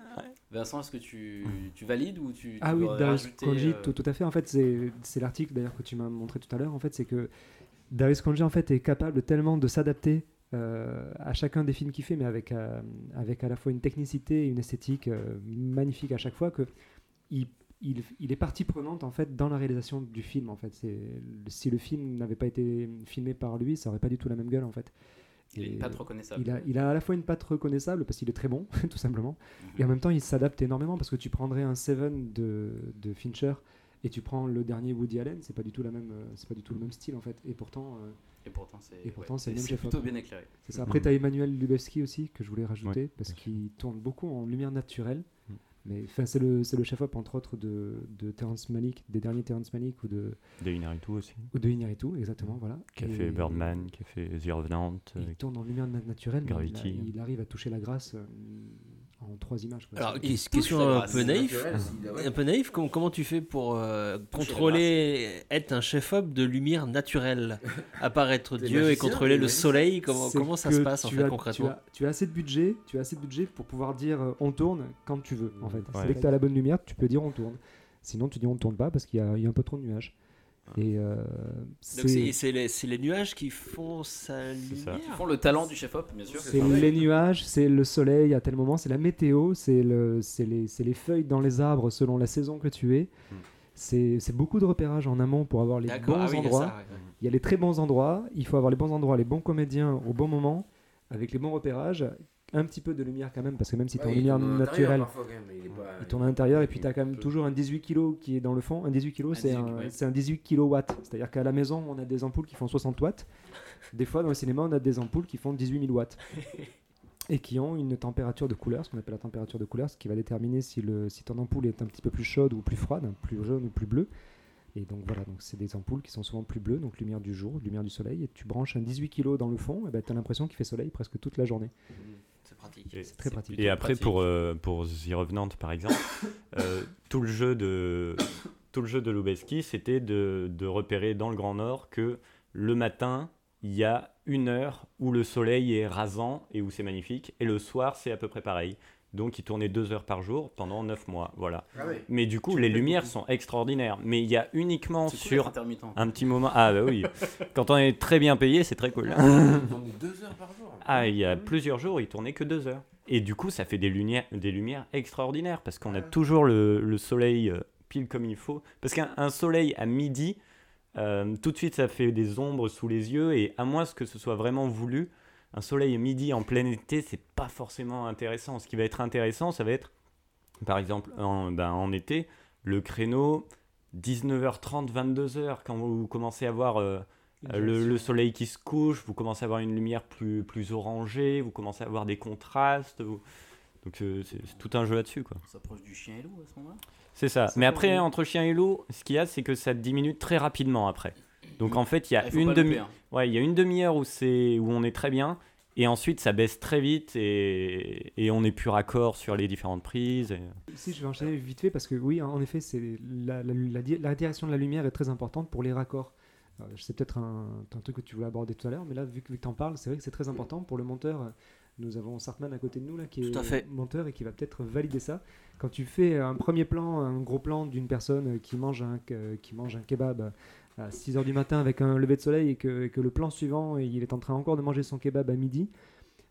Vincent, est-ce que tu, tu valides ou tu, tu Ah oui, Darius Kanji, euh, tout, tout à fait. En fait, c'est c'est l'article d'ailleurs que tu m'as montré tout à l'heure. En fait, c'est que Darius Kanji en fait est capable tellement de s'adapter euh, à chacun des films qu'il fait, mais avec euh, avec à la fois une technicité et une esthétique euh, magnifique à chaque fois que il, il, il est partie prenante en fait dans la réalisation du film en fait. Si le film n'avait pas été filmé par lui, ça aurait pas du tout la même gueule en fait. Il a Et une patte reconnaissable. il a, il a à la fois une patte reconnaissable parce qu'il est très bon, tout simplement, Mhm. et en même temps il s'adapte énormément parce que tu prendrais un Seven de, de Fincher et tu prends le dernier Woody Allen, c'est pas du tout la même, euh, c'est pas du tout le même style en fait. Et pourtant, euh, Et pourtant, c'est Et pourtant, ouais, c'est le même c'est plutôt bien éclairé. c'est ça. Après, Mhm. tu as Emmanuel Lubezki aussi que je voulais rajouter Ouais, parce qu'il tourne beaucoup en lumière naturelle. Mhm. Mais enfin, c'est le, c'est le chef-op entre autres de, de Terrence Malick, des derniers Terrence Malick ou de, De Inaritu aussi. ou de Iñárritu, exactement, voilà. Qui a Et- fait Birdman, qui a fait The Revenant. et euh, Il tourne en lumière na- naturelle, mais il, a- Gravity. il arrive à toucher la grâce euh, en trois images. quoi. Alors, question un peu naïf. Naturel. Un peu naïf, comment, comment tu fais pour euh, contrôler, être un chef-op de lumière naturelle? Apparaître Dieu et contrôler le soleil Comment, ça se passe en tu fait as- concrètement? tu as, tu as assez de budget, tu as assez de budget pour pouvoir dire euh, on tourne quand tu veux en fait. Ouais. dès que tu as la bonne lumière, tu peux dire on tourne. Sinon, tu dis on tourne pas parce qu'il y a un peu trop de nuages. Et euh, c'est les, nuages qui font sa ça. lumière Ils font le talent du chef-op, bien sûr. c'est les nuages, c'est le soleil à tel moment, c'est la météo, c'est le, c'est les, feuilles dans les arbres selon la saison que tu es. Mm. C'est beaucoup de repérage en amont pour avoir les bons ah oui, il y a endroits. ça, ouais. Il y a les très bons endroits, il faut avoir les bons endroits, les bons comédiens au bon moment, avec les bons repérages, un petit peu de lumière quand même, parce que même si tu es en lumière naturelle, il tourne à l'intérieur et puis tu as quand même toujours un 18 kg qui est dans le fond. Un 18 kg, c'est 18, un, ouais. c'est un 18 kW. C'est-à-dire qu'à la maison, on a des ampoules qui font 60 watts. Des fois, dans le cinéma, on a des ampoules qui font 18 000 watts. Et qui ont une température de couleur, ce qu'on appelle la température de couleur, ce qui va déterminer si, le, si ton ampoule est un petit peu plus chaude ou plus froide, plus jaune ou plus bleu. Et donc voilà, donc c'est des ampoules qui sont souvent plus bleues, donc lumière du jour, lumière du soleil. Et tu branches un 18 kg dans le fond, et ben, tu as l'impression qu'il fait soleil presque toute la journée. C'est pratique. C'est très pratique. Et après, pratique. pour, euh, pour The Revenant, par exemple, euh, tout le jeu de, tout le jeu de Lubeski, c'était de, de repérer dans le Grand Nord que le matin, il y a une heure où le soleil est rasant et où c'est magnifique, et le soir, c'est à peu près pareil. Donc, il tournait deux heures par jour pendant neuf mois. Voilà. Ah. Mais du coup, les lumières sont extraordinaires. Mais il y a uniquement sur intermittent. un petit moment. Ah, bah oui. Quand on est très bien payé, c'est très cool. Il tourne deux heures par jour. Ah, il y a plusieurs jours, il tournait que deux heures. Et du coup, ça fait des lumières, des lumières extraordinaires parce qu'on a toujours le, le soleil euh, pile comme il faut. Parce qu'un un soleil à midi, euh, tout de suite, ça fait des ombres sous les yeux et à moins que ce soit vraiment voulu, un soleil à midi en plein été, c'est pas forcément intéressant. Ce qui va être intéressant, ça va être, par exemple, en, ben, en été, le créneau 19h30, 22h, quand vous commencez à voir euh, le, le soleil qui se couche, vous commencez à avoir une lumière plus, plus orangée, vous commencez à avoir des contrastes. vous- Donc euh, c'est tout un jeu là-dessus. quoi. On s'approche du chien et loup à ce moment-là? C'est ça. Ça Mais après, entre chien et loup, ce qu'il y a, c'est que ça diminue très rapidement après. Donc en fait, il y a une demi, hein. ouais, il y a une demi-heure où c'est où on est très bien, et ensuite ça baisse très vite et, et on est plus raccord sur les différentes prises. et- Si je vais enchaîner vite fait parce que oui, en effet, c'est la, la- la di- la direction de la lumière est très importante pour les raccords. Euh, c'est peut-être un, un truc que tu voulais aborder tout à l'heure, mais là, vu que, tu en parles, c'est vrai que c'est très important pour le monteur. euh, Nous avons Sartman à côté de nous là qui est fait. monteur et qui va peut-être valider ça. Quand tu fais un premier plan, un gros plan d'une personne euh, qui mange un, que- qui mange un kebab à 6h du matin avec un lever de soleil et que, le plan suivant, il est en train encore de manger son kebab à midi,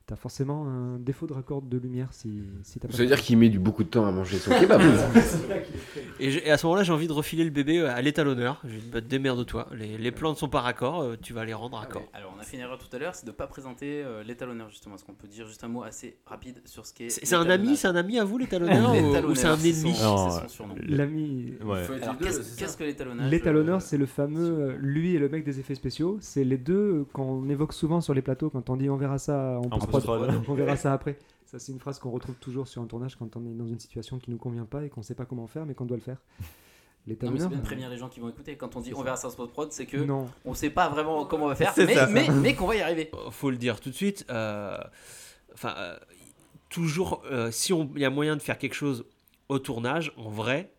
tu as forcément un défaut de raccord de lumière si, si t'as pas Ça veut dire qu'il met du beaucoup de temps à manger son kebab. Et, à ce moment-là, j'ai envie de refiler le bébé euh, à l'étalonneur. Je lui dis, bah, démerde-toi. Les, les plans ne sont pas raccords, euh, tu vas les rendre raccords. Alors, on a fait une erreur tout à l'heure, c'est de ne pas présenter euh, l'étalonneur, justement. Est-ce qu'on peut dire juste un mot assez rapide sur ce qu'est. C'est c'est un ami, c'est un ami à vous, l'étalonneur, ou, c'est un son- ennemi c'est Non, son surnom. L'ami, Ouais. Alors, qu'est-ce qu'est-ce que l'étalonnage L'étalonneur, euh, c'est le fameux, euh, lui et le mec des effets spéciaux. C'est les deux euh, qu'on évoque souvent sur les plateaux quand on dit on verra ça en En post-prod, on verra ça après. Ça, c'est une phrase qu'on retrouve toujours sur un tournage quand on est dans une situation qui nous convient pas et qu'on sait pas comment faire, mais qu'on doit le faire. Non, mais c'est L'étalonneur. bien de prévenir les gens qui vont écouter. Quand on dit on ça. verra ça en post-prod, c'est que Non, on sait pas vraiment comment on va faire, mais, ça. mais, mais qu'on va y arriver. Euh, faut le dire tout de suite. euh, Enfin, euh, toujours, euh, si on- il y a moyen de faire quelque chose au tournage, en vrai,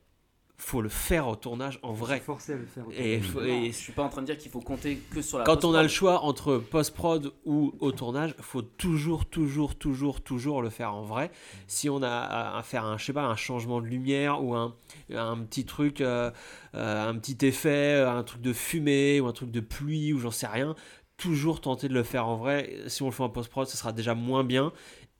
faut le faire au tournage en vrai. forcé à le faire. Et, faut- Non, et je suis pas en train de dire qu'il faut compter que sur la quand on a le post-prod. choix entre post-prod ou au tournage, faut toujours, toujours, toujours, toujours le faire en vrai. Si on a à à faire un, je sais pas, un changement de lumière ou un, un petit truc, euh, euh, un petit effet, un truc de fumée ou un truc de pluie ou j'en sais rien, toujours tenter de le faire en vrai. Si on le fait en post-prod, ce sera déjà moins bien.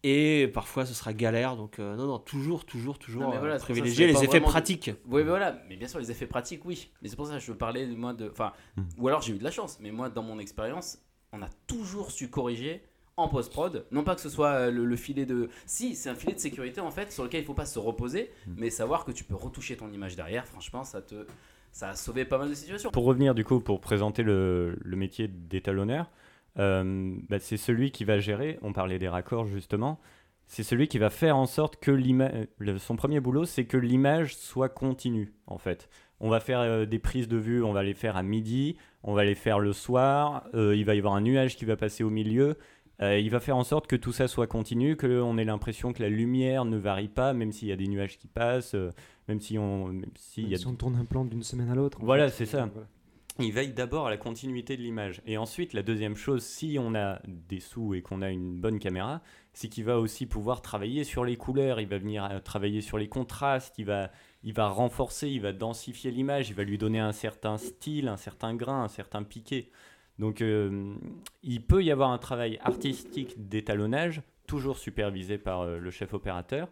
Et parfois, ce sera galère. Donc, euh, non, non, toujours, toujours, toujours Non, euh, voilà, ça, privilégier les effets de- pratiques. Oui, mais voilà, mais bien sûr, les effets pratiques, oui. Mais c'est pour ça que je veux parler, moi, de. Enfin, Hmm. ou alors j'ai eu de la chance, mais moi, dans mon expérience, on a toujours su corriger en post-prod. Non pas que ce soit euh, le, le filet de. Si, c'est un filet de sécurité, en fait, sur lequel il faut pas se reposer, Hmm. mais savoir que tu peux retoucher ton image derrière, franchement, ça te. Ça a sauvé pas mal de situations. Pour revenir du coup, pour présenter le, le métier d'étalonneur, euh, bah, c'est celui qui va gérer, on parlait des raccords justement, c'est celui qui va faire en sorte que l'image, son premier boulot, c'est que l'image soit continue en fait. On va faire euh, des prises de vue, on va les faire à midi, on va les faire le soir, euh, il va y avoir un nuage qui va passer au milieu. Euh, il va faire en sorte que tout ça soit continu, qu'on ait l'impression que la lumière ne varie pas, même s'il y a des nuages qui passent, euh, même si on, même s'il y a Si on tourne un plan d'une semaine à l'autre. Voilà, c'est ça. voilà. Il veille d'abord à la continuité de l'image. Et ensuite, la deuxième chose, si on a des sous et qu'on a une bonne caméra, c'est qu'il va aussi pouvoir travailler sur les couleurs, il va venir travailler sur les contrastes, il va, il va renforcer, il va densifier l'image, il va lui donner un certain style, un certain grain, un certain piqué. Donc euh, il peut y avoir un travail artistique d'étalonnage, toujours supervisé par euh, le chef opérateur.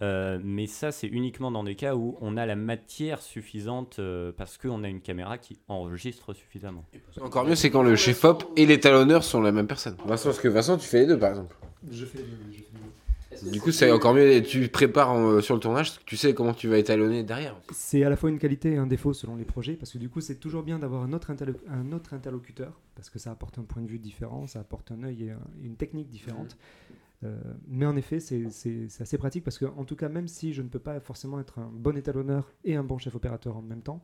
Euh, mais ça, c'est uniquement dans des cas où on a la matière suffisante euh, parce qu'on a une caméra qui enregistre suffisamment. Encore mieux, c'est quand le chef-op et l'étalonneur sont la même personne. Vincent, parce que Vincent, tu fais les deux par exemple. Je fais les deux, je fais les deux. Du coup, c'est encore mieux. Tu prépares euh, sur le tournage, tu sais comment tu vas étalonner derrière. C'est à la fois une qualité et un défaut selon les projets, parce que du coup, c'est toujours bien d'avoir un, autre interlo- un autre interlocuteur, parce que ça apporte un point de vue différent, ça apporte un œil et un- une technique différente. Euh, mais en effet, c'est- assez pratique, parce que en tout cas, même si je ne peux pas forcément être un bon étalonneur et un bon chef opérateur en même temps,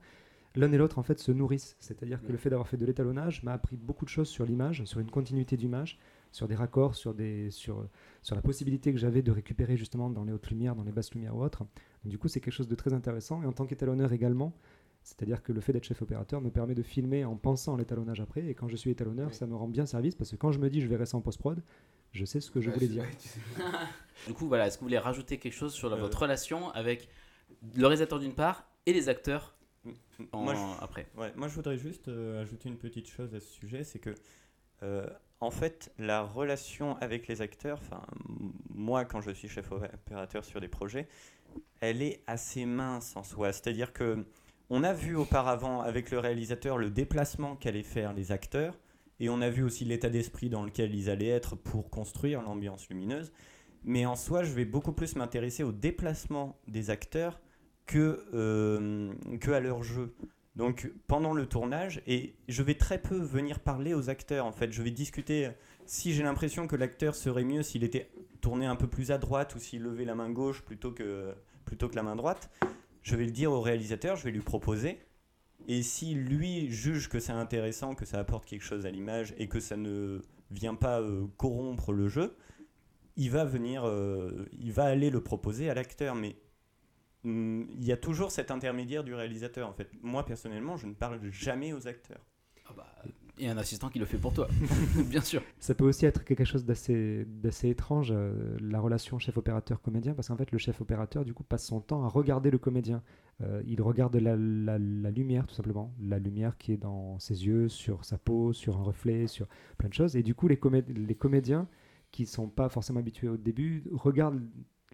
l'un et l'autre en fait se nourrissent. C'est-à-dire que le fait d'avoir fait de l'étalonnage m'a appris beaucoup de choses sur l'image, sur une continuité d'image, sur des raccords, sur, des, sur, sur la possibilité que j'avais de récupérer justement dans les hautes lumières, dans les basses lumières ou autres. Du coup, c'est quelque chose de très intéressant. Et en tant qu'étalonneur également, c'est-à-dire que le fait d'être chef opérateur me permet de filmer en pensant à l'étalonnage après. Et quand je suis étalonneur, ça me rend bien service parce que quand je me dis je verrai ça en post-prod, je sais ce que je voulais dire. Du coup, voilà, est-ce que vous voulez rajouter quelque chose sur la- Euh. votre relation avec le réalisateur d'une part et les acteurs en- Moi, je- après? Ouais, moi, je voudrais juste euh, ajouter une petite chose à ce sujet, c'est que, euh, en fait, la relation avec les acteurs, enfin, m- moi, quand je suis chef opérateur sur des projets, elle est assez mince en soi. C'est-à-dire que on a vu auparavant avec le réalisateur le déplacement qu'allaient faire les acteurs, et on a vu aussi l'état d'esprit dans lequel ils allaient être pour construire l'ambiance lumineuse. Mais en soi, je vais beaucoup plus m'intéresser au déplacement des acteurs que, euh, que à leur jeu. Donc pendant le tournage, et je vais très peu venir parler aux acteurs en fait, je vais discuter si j'ai l'impression que l'acteur serait mieux s'il était tourné un peu plus à droite ou s'il levait la main gauche plutôt que, plutôt que la main droite, je vais le dire au réalisateur, je vais lui proposer. Et si lui juge que c'est intéressant, que ça apporte quelque chose à l'image et que ça ne vient pas euh, corrompre le jeu, il va venir, euh, il va aller le proposer à l'acteur. Mais hum, il y a toujours cet intermédiaire du réalisateur. En fait, moi personnellement, je ne parle jamais aux acteurs. Ah bah, Et un assistant qui le fait pour toi, bien sûr. Ça peut aussi être quelque chose d'assez d'assez étrange, euh, la relation chef opérateur-comédien, parce qu'en fait, le chef opérateur, du coup, passe son temps à regarder le comédien. Euh, il regarde la, la- la lumière, tout simplement. La lumière qui est dans ses yeux, sur sa peau, sur un reflet, sur plein de choses. Et du coup, les, comé- les comédiens, qui sont pas forcément habitués au début, regardent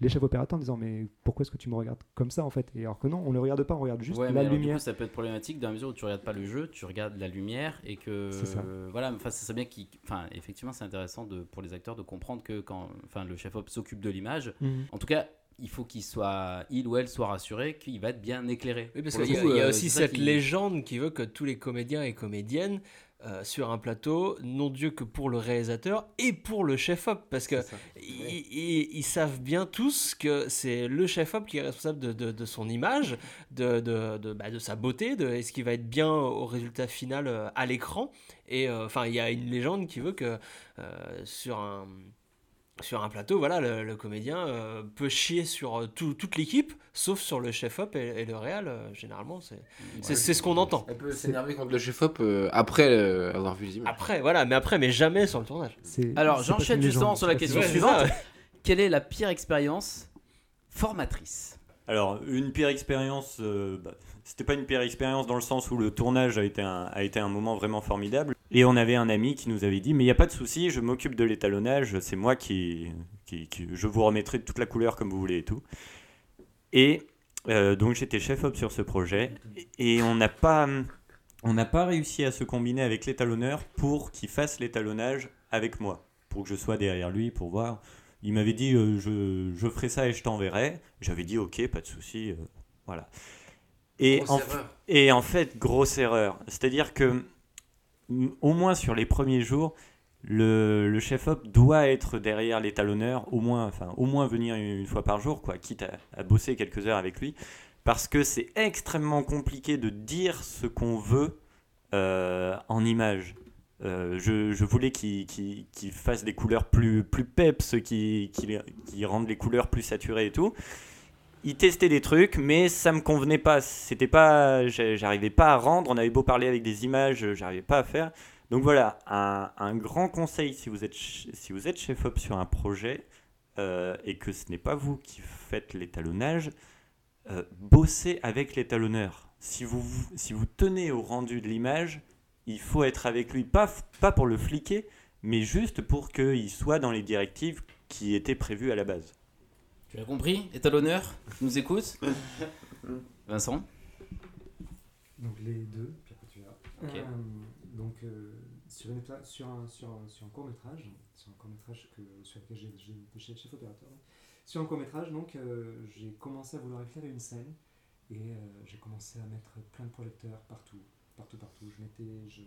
les chefs opérateurs en disant Mais pourquoi est-ce que tu me regardes comme ça, en fait? Et alors que non, on ne le regarde pas, on regarde juste Ouais, mais la du lumière. coup, ça peut être problématique dans la mesure où tu regardes pas le jeu, tu regardes la lumière et que C'est ça. euh, voilà, enfin ça serait bien qu'il enfin effectivement, c'est intéressant de pour les acteurs de comprendre que quand enfin le chef op s'occupe de l'image, Mhm. en tout cas, il faut qu'il soit il ou elle soit rassuré qu'il va être bien éclairé. Oui, parce qu'il y, a- coup, il y a euh, aussi c'est cette qui- légende qui veut que tous les comédiens et comédiennes euh, sur un plateau, non Dieu que pour le réalisateur et pour le chef-op, parce que ils, ils- ils savent bien tous que c'est le chef-op qui est responsable de, de- de son image, de, de, de, bah, de sa beauté, de est-ce qu'il va être bien au résultat final euh, à l'écran. Et euh, enfin, il y a une légende qui veut que euh, sur un sur un plateau, voilà, le, le comédien euh, peut chier sur euh, tout- toute l'équipe, sauf sur le chef-op et, et le réal. euh, généralement, c'est c'est c'est ce qu'on entend. Elle peut s'énerver contre le chef-op euh, après euh, avoir vu les images. Après, voilà, mais après, mais jamais sur le tournage. Alors, j'enchaîne justement sur la question suivante. ça, Quelle est la pire expérience formatrice? Alors, une pire expérience, euh, bah, c'était pas une pire expérience dans le sens où le tournage a été un, a été un moment vraiment formidable. Et on avait un ami qui nous avait dit Mais il n'y a pas de souci, je m'occupe de l'étalonnage, c'est moi qui, qui, Je vous remettrai toute la couleur comme vous voulez et tout. Et euh, donc, j'étais chef op sur ce projet. Et on n'a pas. Pas réussi à se combiner avec l'étalonneur pour qu'il fasse l'étalonnage avec moi, pour que je sois derrière lui, pour voir. Il m'avait dit euh, je, je ferai ça et je t'enverrai. J'avais dit ok, pas de souci, euh, voilà. Et Grosse en, erreur. et en fait, grosse erreur. C'est-à-dire que au moins sur les premiers jours, le, le chef op doit être derrière l'étalonneur, au moins, enfin, au moins venir une, une fois par jour, quoi, quitte à, à bosser quelques heures avec lui, parce que c'est extrêmement compliqué de dire ce qu'on veut euh, en image. Euh, je, je voulais qu'il fasse des couleurs plus, plus peps, qu'il qu'il- qu'il rende les couleurs plus saturées et tout. Il testait des trucs, mais ça me convenait pas. C'était pas, j'a- j'arrivais pas à rendre. On avait beau parler avec des images, j'arrivais pas à faire. Donc voilà, un, grand conseil si vous êtes si vous êtes chef op sur un projet euh, et que ce n'est pas vous qui faites l'étalonnage, euh, bossez avec l'étalonneur. Si vous, si vous tenez au rendu de l'image, il faut être avec lui, pas, pas pour le fliquer, mais juste pour qu'il soit dans les directives qui étaient prévues à la base. Tu as compris Étalonneur nous écoutes Vincent Donc les deux, puis après tu verras. Ok. Euh, donc euh, sur, une éta- sur, un, sur, un, sur un court métrage, sur un court métrage que, sur lequel j'ai été chef, opérateur, sur un court métrage, donc euh, j'ai commencé à vouloir éclairer une scène et j'ai commencé à mettre plein de projecteurs partout, partout, partout. Je mettais, je,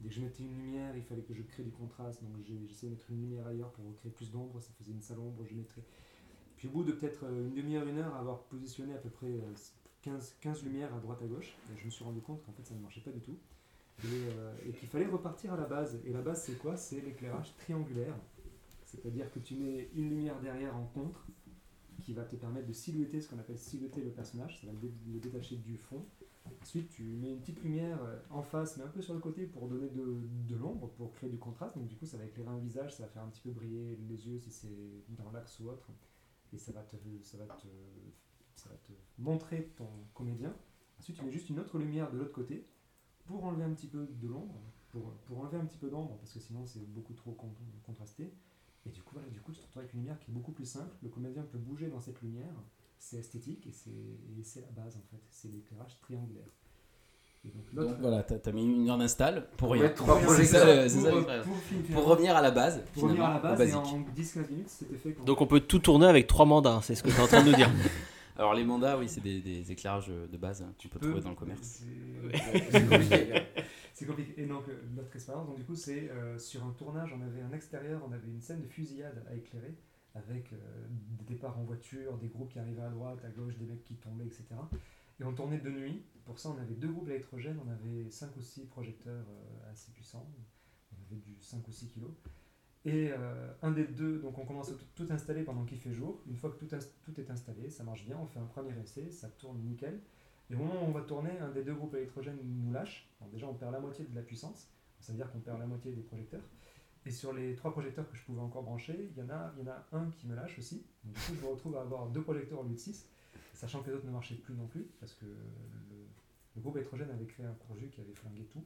dès que je mettais une lumière, il fallait que je crée du contraste, donc j'essayais de mettre une lumière ailleurs pour créer plus d'ombre, ça faisait une sale ombre, je mettrais. Puis au bout de peut-être euh, une demi-heure, une heure, avoir positionné à peu près euh, 15, 15 lumières à droite à gauche, je me suis rendu compte qu'en fait ça ne marchait pas du tout. Et, euh, qu'il fallait repartir à la base. Et la base c'est quoi? C'est l'éclairage triangulaire. C'est-à-dire que tu mets une lumière derrière en contre qui va te permettre de silhouetter ce qu'on appelle silhouetter le personnage, ça va le, dé- le détacher du fond. Ensuite, tu mets une petite lumière en face, mais un peu sur le côté pour donner de, de l'ombre, pour créer du contraste. Donc, du coup, ça va éclairer un visage, ça va faire un petit peu briller les yeux si c'est dans l'axe ou autre. Et ça va, te, ça, va te, ça va te montrer ton comédien. Ensuite, tu mets juste une autre lumière de l'autre côté pour enlever un petit peu de l'ombre, pour, pour enlever un petit peu d'ombre, parce que sinon c'est beaucoup trop con- contrasté. Et du coup, du coup, tu te retrouves avec une lumière qui est beaucoup plus simple. Le comédien peut bouger dans cette lumière. C'est esthétique et c'est et c'est la base en fait. C'est l'éclairage triangulaire. Donc voilà, t'as t'as mis une heure d'install pour rien. pour, pour Pour revenir à la base, pour revenir à la base, et basique. en 10-15 minutes, c'était fait. quand- Donc on peut tout tourner avec trois mandats, c'est ce que tu es en train de nous dire. Alors les mandats, oui, c'est des, des éclairages de base hein, que tu peux peu- trouver dans le commerce. C'est c'est compliqué. C'est compliqué. Et donc, euh, notre expérience, donc, du coup, c'est euh, sur un tournage, on avait un extérieur, on avait une scène de fusillade à éclairer, avec euh, des départs en voiture, des groupes qui arrivaient à droite, à gauche, des mecs qui tombaient, etc. Et on tournait de nuit. Pour ça, on avait deux groupes électrogènes, on avait 5 ou 6 projecteurs euh, assez puissants. On avait du 5 ou 6 kilos. Et euh, un des deux, donc on commence à tout, installer pendant qu'il fait jour. Une fois que tout, tout est installé, ça marche bien, on fait un premier essai, ça tourne nickel. Et au moment où on va tourner, un des deux groupes électrogènes nous lâche. Déjà, on perd la moitié de la puissance. Ça veut dire qu'on perd la moitié des projecteurs. Et sur les trois projecteurs que je pouvais encore brancher, il y en a, y en a un qui me lâche aussi. Donc, du coup, je me retrouve à avoir deux projecteurs au lieu de six, sachant que les autres ne marchaient plus non plus, parce que le, le groupe électrogène avait créé un court-jus qui avait flingué tout.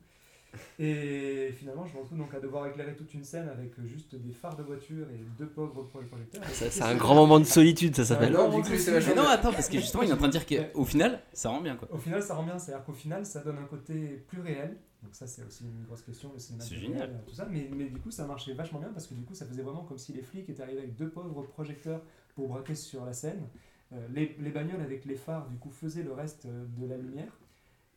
Et finalement, je me retrouve donc à devoir éclairer toute une scène avec juste des phares de voiture et deux pauvres pro- projecteurs. C'est un grand moment de solitude, ça s'appelle. Ouais, Non, non, bien. attends, parce que justement, il est en train de dire qu'au final, ça rend bien quoi. Au final, ça rend bien. C'est-à-dire qu'au final, ça donne un côté plus réel. Donc ça, c'est aussi une grosse question, le cinéma. C'est génial. réel, Tout ça. Mais, mais du coup, ça marchait vachement bien parce que du coup, ça faisait vraiment comme si les flics étaient arrivés avec deux pauvres projecteurs pour braquer sur la scène. Euh, les, les bagnoles avec les phares, du coup, faisaient le reste euh, de la lumière.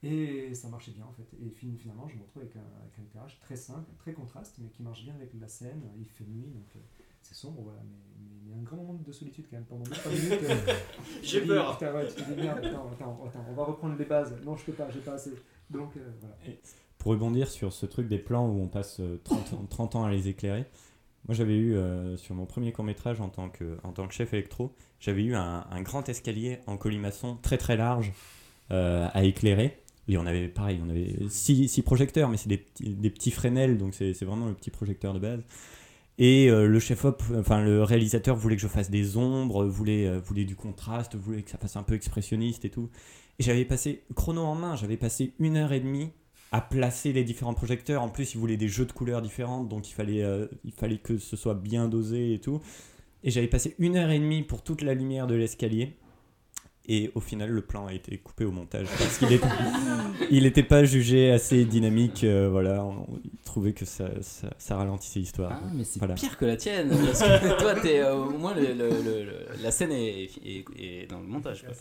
Et ça marchait bien en fait. Et fin- finalement, je me retrouve avec un, avec un éclairage très simple, très contraste, mais qui marche bien avec la scène. Il fait nuit, donc euh, c'est sombre, voilà. Mais, mais, mais un grand moment de solitude quand même pendant 2 minutes. euh, J'ai peur. dis, putain, ouais, tu te dis, merde, attends, attends, attends, on va reprendre les bases. Non, je peux pas, j'ai pas assez. Donc euh, voilà. Pour rebondir sur ce truc des plans où on passe euh, 30 ans, 30 ans à les éclairer, moi j'avais eu euh, sur mon premier court métrage en tant que, en tant que chef électro, j'avais eu un, un grand escalier en colimaçon très très large euh, à éclairer. Et on avait pareil, on avait six, six projecteurs, mais c'est des petits, des petits Fresnel, donc c'est vraiment le petit projecteur de base. Et euh, le chef op, enfin le réalisateur voulait que je fasse des ombres, voulait, voulait du contraste, voulait que ça fasse un peu expressionniste et tout. Et j'avais passé, chrono en main, j'avais passé une heure et demie à placer les différents projecteurs. En plus, il voulait des jeux de couleurs différentes, donc il fallait, euh, il fallait que ce soit bien dosé et tout. Et j'avais passé une heure et demie pour toute la lumière de l'escalier. Et au final, le plan a été coupé au montage parce qu'il était, il n'était pas jugé assez dynamique. euh, voilà, on, on trouvait que ça, ça, ça ralentissait l'histoire. Ah, mais c'est Voilà. pire que la tienne. Parce que toi, t'es, euh, au moins, le, le- le- le- la scène est, est- est dans le montage. quoi.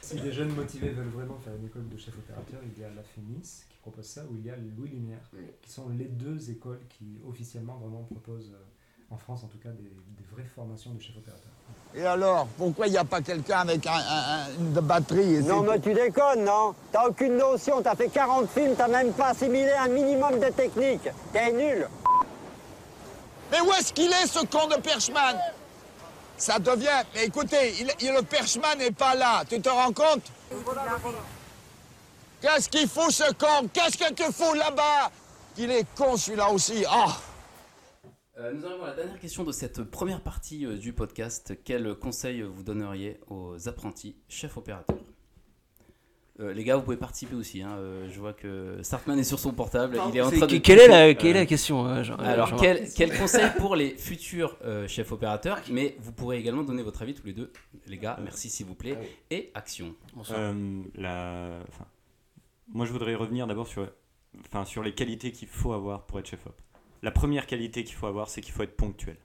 Si des jeunes motivés veulent vraiment faire une école de chef opérateur, il y a la FEMIS qui propose ça, ou il y a Louis Lumière, qui sont les deux écoles qui officiellement vraiment proposent, euh, en France en tout cas, des, des vraies formations de chef opérateur. Et alors, pourquoi il n'y a pas quelqu'un avec un- un- un- une batterie et Non, mais tu déconnes, non. T'as aucune notion, t'as fait 40 films, t'as même pas assimilé un minimum de technique. T'es nul. Mais où est-ce qu'il est, ce con de Perchman? Ça devient... Mais écoutez, il- il- le Perchman n'est pas là, tu te rends compte? Qu'est-ce qu'il fout, ce con? Qu'est-ce que tu fous là-bas? Il est con, celui-là aussi. Ah Euh, nous arrivons à la dernière question de cette première partie euh, du podcast. Quel conseil vous donneriez aux apprentis chefs opérateurs? Euh, les gars, vous pouvez participer aussi. hein. Euh, je vois que Sartman est sur son portable. Il est en train de. quelle, est la, quelle est la question euh, Alors, quel, quel conseil pour les futurs euh, chefs opérateurs? Mais vous pourrez également donner votre avis tous les deux. Les gars, merci s'il vous plaît. Et action. Bonsoir. Euh, la... enfin, moi, je voudrais revenir d'abord sur... Enfin, sur les qualités qu'il faut avoir pour être chef-op. La première qualité qu'il faut avoir, c'est qu'il faut être ponctuel.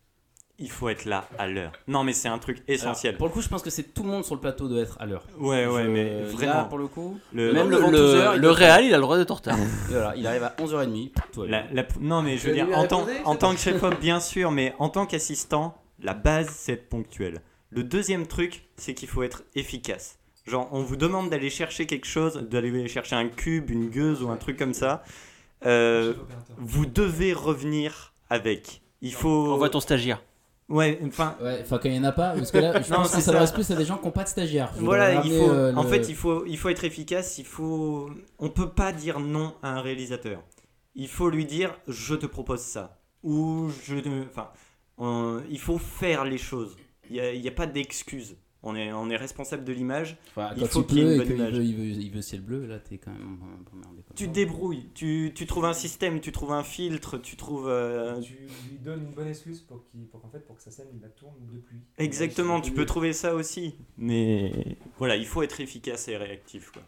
Il faut être là à l'heure. Non, mais c'est un truc essentiel. Alors, pour le coup, je pense que c'est tout le monde sur le plateau doit être à l'heure. Ouais, ouais, Je- mais là, vraiment. pour le coup, Le- même le, le, le, 12h, il le doit- Real, il a le droit d'être en retard. Voilà, il arrive à 11h30. Tout va bien. La- la- non, mais je veux dire, en tant, en tant que chef-op, bien sûr, mais en tant qu'assistant, la base, c'est être ponctuel. Le deuxième truc, c'est qu'il faut être efficace. Genre, on vous demande d'aller chercher quelque chose, d'aller chercher un cube, une gueuse ou un truc comme ça. Euh, vous devez revenir avec. Il faut. On voit ton stagiaire. Ouais, enfin. Ouais, enfin quand il n'y en a pas, parce que là, je Non, pense que c'est ça s'adresse plus à des gens qui n'ont pas de stagiaire. Voilà, il ramener, faut. euh, En le- fait, il faut, il faut être efficace. Il faut. On peut pas dire non à un réalisateur. Il faut lui dire je te propose ça ou je. Enfin, on- il faut faire les choses. Il n'y a, a pas d'excuse. On est, on est responsable de l'image. Enfin, il quand faut il qu'il y ait une bonne image. veut, il, veut, il veut ciel bleu, là t'es quand même Tu ça. te débrouilles. Tu, tu trouves un système, tu trouves un filtre, tu trouves. euh, Tu lui donnes une bonne excuse pour qu'il- pour qu'en fait, pour que sa scène il la tourne de pluie. Exactement, tu peux trouver ça aussi. Mais voilà, il faut être efficace et réactif. Quoi.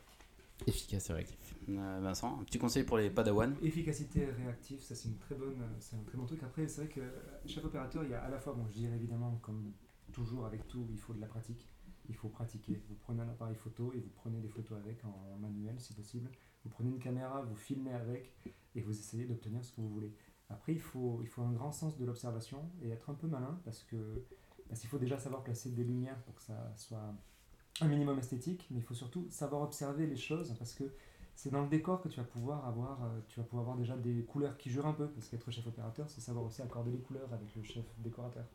Efficace et réactif. Euh, Vincent, un petit conseil pour les padawans? Efficacité et réactif, ça c'est une très bonne, c'est un très bon truc. Après, c'est vrai que chaque opérateur, il y a à la fois, bon, je dirais évidemment, comme toujours avec tout, il faut de la pratique. Il faut pratiquer. Vous prenez un appareil photo et vous prenez des photos avec en manuel si possible. Vous prenez une caméra, vous filmez avec et vous essayez d'obtenir ce que vous voulez. Après, il faut, il faut un grand sens de l'observation et être un peu malin parce que parce qu'il faut déjà savoir placer des lumières pour que ça soit un minimum esthétique, mais il faut surtout savoir observer les choses parce que c'est dans le décor que tu vas pouvoir avoir, euh, tu vas pouvoir avoir déjà des couleurs qui jurent un peu, parce qu'être chef opérateur, c'est savoir aussi accorder les couleurs avec le chef décorateur.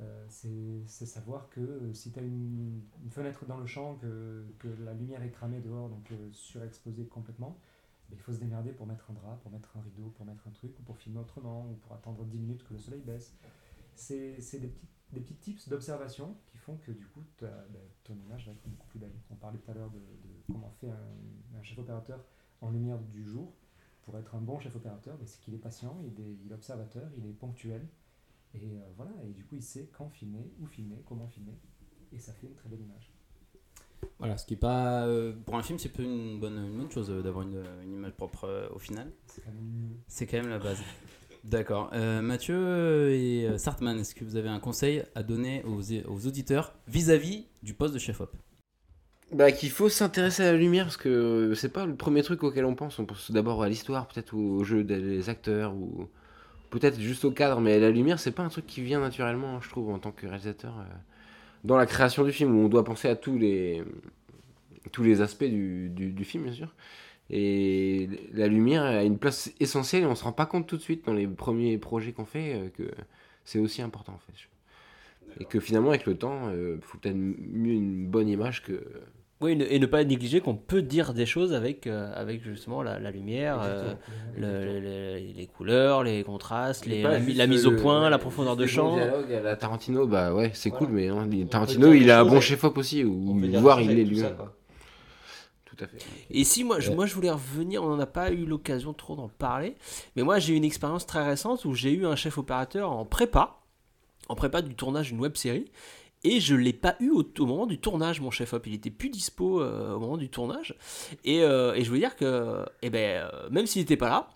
Euh, c'est savoir que euh, si tu as une, une fenêtre dans le champ, que, que la lumière est cramée dehors, donc euh, surexposée complètement, ben, il faut se démerder pour mettre un drap, pour mettre un rideau, pour mettre un truc, ou pour filmer autrement, ou pour attendre 10 minutes que le soleil baisse. C'est des petits, des petits tips d'observation qui font que du coup, ben, ton image va être beaucoup plus belle. On parlait tout à l'heure de, de comment fait un, chef opérateur en lumière du jour. Pour être un bon chef opérateur, ben, c'est qu'il est patient, il est observateur, il est ponctuel. Et euh, voilà, et du coup, il sait quand filmer, où filmer, comment filmer. Et ça fait une très belle image. Voilà, ce qui est pas. euh, pour un film, c'est peu une bonne, une bonne chose euh, d'avoir une, une image propre euh, au final. C'est quand même quand même la base. D'accord. Euh, Mathieu et euh, Sartman, est-ce que vous avez un conseil à donner aux, aux auditeurs vis-à-vis du poste de chef-op Bah, qu'il faut s'intéresser à la lumière parce que c'est pas le premier truc auquel on pense. On pense d'abord à l'histoire, peut-être au jeu des acteurs ou peut-être juste au cadre, mais la lumière, c'est pas un truc qui vient naturellement, je trouve, en tant que réalisateur. euh, dans la création du film, où on doit penser à tous les, tous les aspects du, du, film, bien sûr. Et la lumière a une place essentielle et on se rend pas compte tout de suite dans les premiers projets qu'on fait euh, que c'est aussi important en fait. Et que finalement, avec le temps, il faut peut-être mieux une bonne image que. Oui, et ne- pas négliger qu'on peut dire des choses avec, euh, avec justement la, la lumière, euh, le- le- le- les couleurs, les contrastes, les, la, mise au le- point, la profondeur de champ. à la Tarantino, bah ouais, c'est Voilà. cool, mais hein, Tarantino, il a un bon chef-op aussi, dire voir, il est tout ça. Tout à fait. Et si moi, je, moi je voulais revenir, on n'en a pas eu l'occasion trop d'en parler, mais moi j'ai eu une expérience très récente où j'ai eu un chef opérateur en prépa, en prépa du tournage d'une web série, et je l'ai pas eu au, moment du tournage, mon chef op. Il était plus dispo euh, au moment du tournage, et, euh, et je veux dire que, eh ben, euh, même s'il n'était pas là,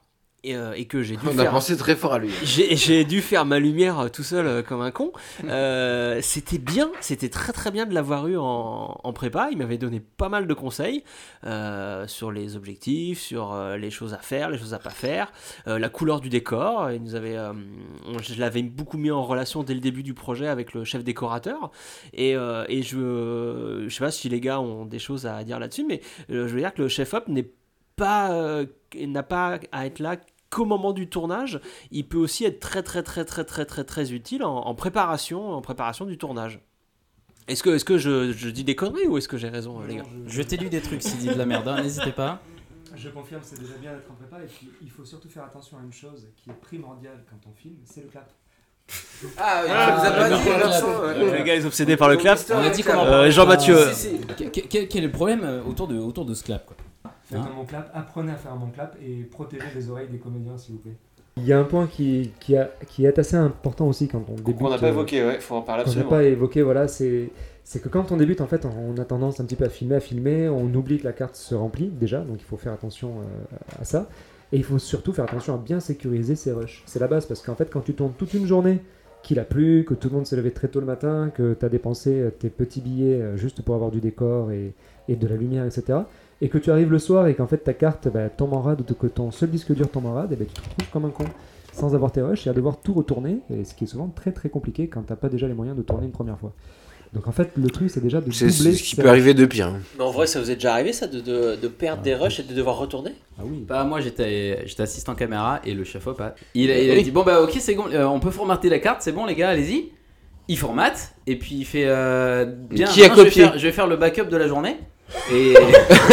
et, euh, et que j'ai dû On a faire. pensé très fort à lui. J'ai dû faire ma lumière euh, tout seul euh, comme un con. Euh, c'était bien, c'était très très bien de l'avoir eu en, en prépa. Il m'avait donné pas mal de conseils sur les objectifs, sur les choses à faire, les choses à pas faire, la couleur du décor. Il nous avait, on- je l'avais beaucoup mis en relation dès le début du projet avec le chef décorateur. Et, et je, je sais pas si les gars ont des choses à dire là-dessus, mais je veux dire que le chef op n'est pas, euh, n'a pas à être là qu'au moment du tournage il peut aussi être très très très très très très très utile en, en préparation en préparation du tournage. Est-ce que, est que je, je dis des conneries ou est-ce que j'ai raison les gars Je t'ai lu des trucs s'il dit de la merde, hein, n'hésitez pas. Je confirme, c'est déjà bien d'être en prépa. Et puis, il faut surtout faire attention à une chose qui est primordiale quand on filme, c'est le clap. Ah, oui, Ah, tu nous as pas le dit ouais. Les gars ils sont obsédés par le clap. On a dit qu'on Euh, Jean-Mathieu. Si, si. Quel, est le problème euh, autour de, autour de ce clap quoi? Faites Hein un bon clap, apprenez à faire un bon clap et protégez les oreilles des comédiens, s'il vous plaît. Il y a un point qui, qui, a- qui est assez important aussi quand on débute. On n'a pas euh, évoqué, ouais, faut en parler qu'on n'a absolument. pas évoqué, voilà, c'est c'est que quand on débute, en fait, on a tendance un petit peu à filmer, à filmer, on oublie que la carte se remplit déjà, donc il faut faire attention euh, à ça. Et il faut surtout faire attention à bien sécuriser ses rushs. C'est la base, parce qu'en fait, quand tu tournes toute une journée, qu'il a plu, que tout le monde s'est levé très tôt le matin, que tu as dépensé euh, tes petits billets euh, juste pour avoir du décor et, de la lumière, etc., et que tu arrives le soir et qu'en fait ta carte bah, tombe en rade ou que ton seul disque dur tombe en rade, et ben tu te retrouves comme un con sans avoir tes rushs et à devoir tout retourner, et ce qui est souvent très très compliqué quand t'as pas déjà les moyens de tourner une première fois. Donc en fait, le truc c'est déjà de C'est doubler. ce qui peut arriver de pire. hein. Mais en vrai ça vous est déjà arrivé ça de, de, de perdre des rushs et de devoir retourner? Ah oui. Bah moi j'étais j'étais assistant caméra et le chef op a- il, a- il a Oui. dit bon bah ok c'est bon euh, on peut formater la carte c'est bon les gars allez-y il formate et puis il fait euh, bien Qui a maintenant, je vais copié faire- je vais faire le backup de la journée et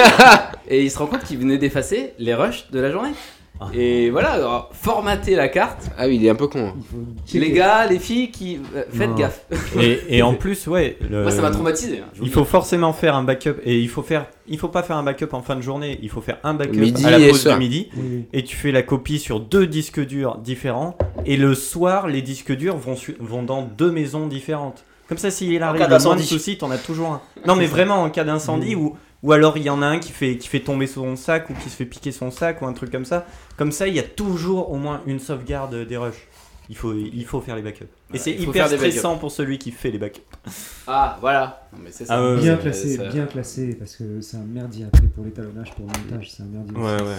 et il se rend compte qu'il venait d'effacer les rushs de la journée et voilà alors, formater la carte Ah oui, il est un peu con. hein. Les gars les filles qui euh, faites Non. gaffe Et, et en plus, ouais. le- moi ça m'a traumatisé hein, je vous Il le faut forcément faire un backup et il faut faire, il faut pas faire un backup en fin de journée. Il faut faire un backup Midi à la et pause soir. midi Oui, et tu fais la copie sur deux disques durs différents et le soir les disques durs vont, su- vont dans deux maisons différentes. Comme ça, s'il arrive cas le moins de d'incendie. soucis, t'en as toujours un. Non, mais vraiment en cas d'incendie ou ou alors il y en a un qui fait qui fait tomber son sac ou qui se fait piquer son sac ou un truc comme ça. Comme ça, il y a toujours au moins une sauvegarde des rushs. Il faut, il faut faire les backups. Et c'est hyper stressant pour celui qui fait les backups. ah voilà Non, mais c'est ça Ah ouais, Bien classé, ça- bien classé, parce que c'est un merdier après pour l'étalonnage, pour le montage, c'est un merdier. Ouais, ouais.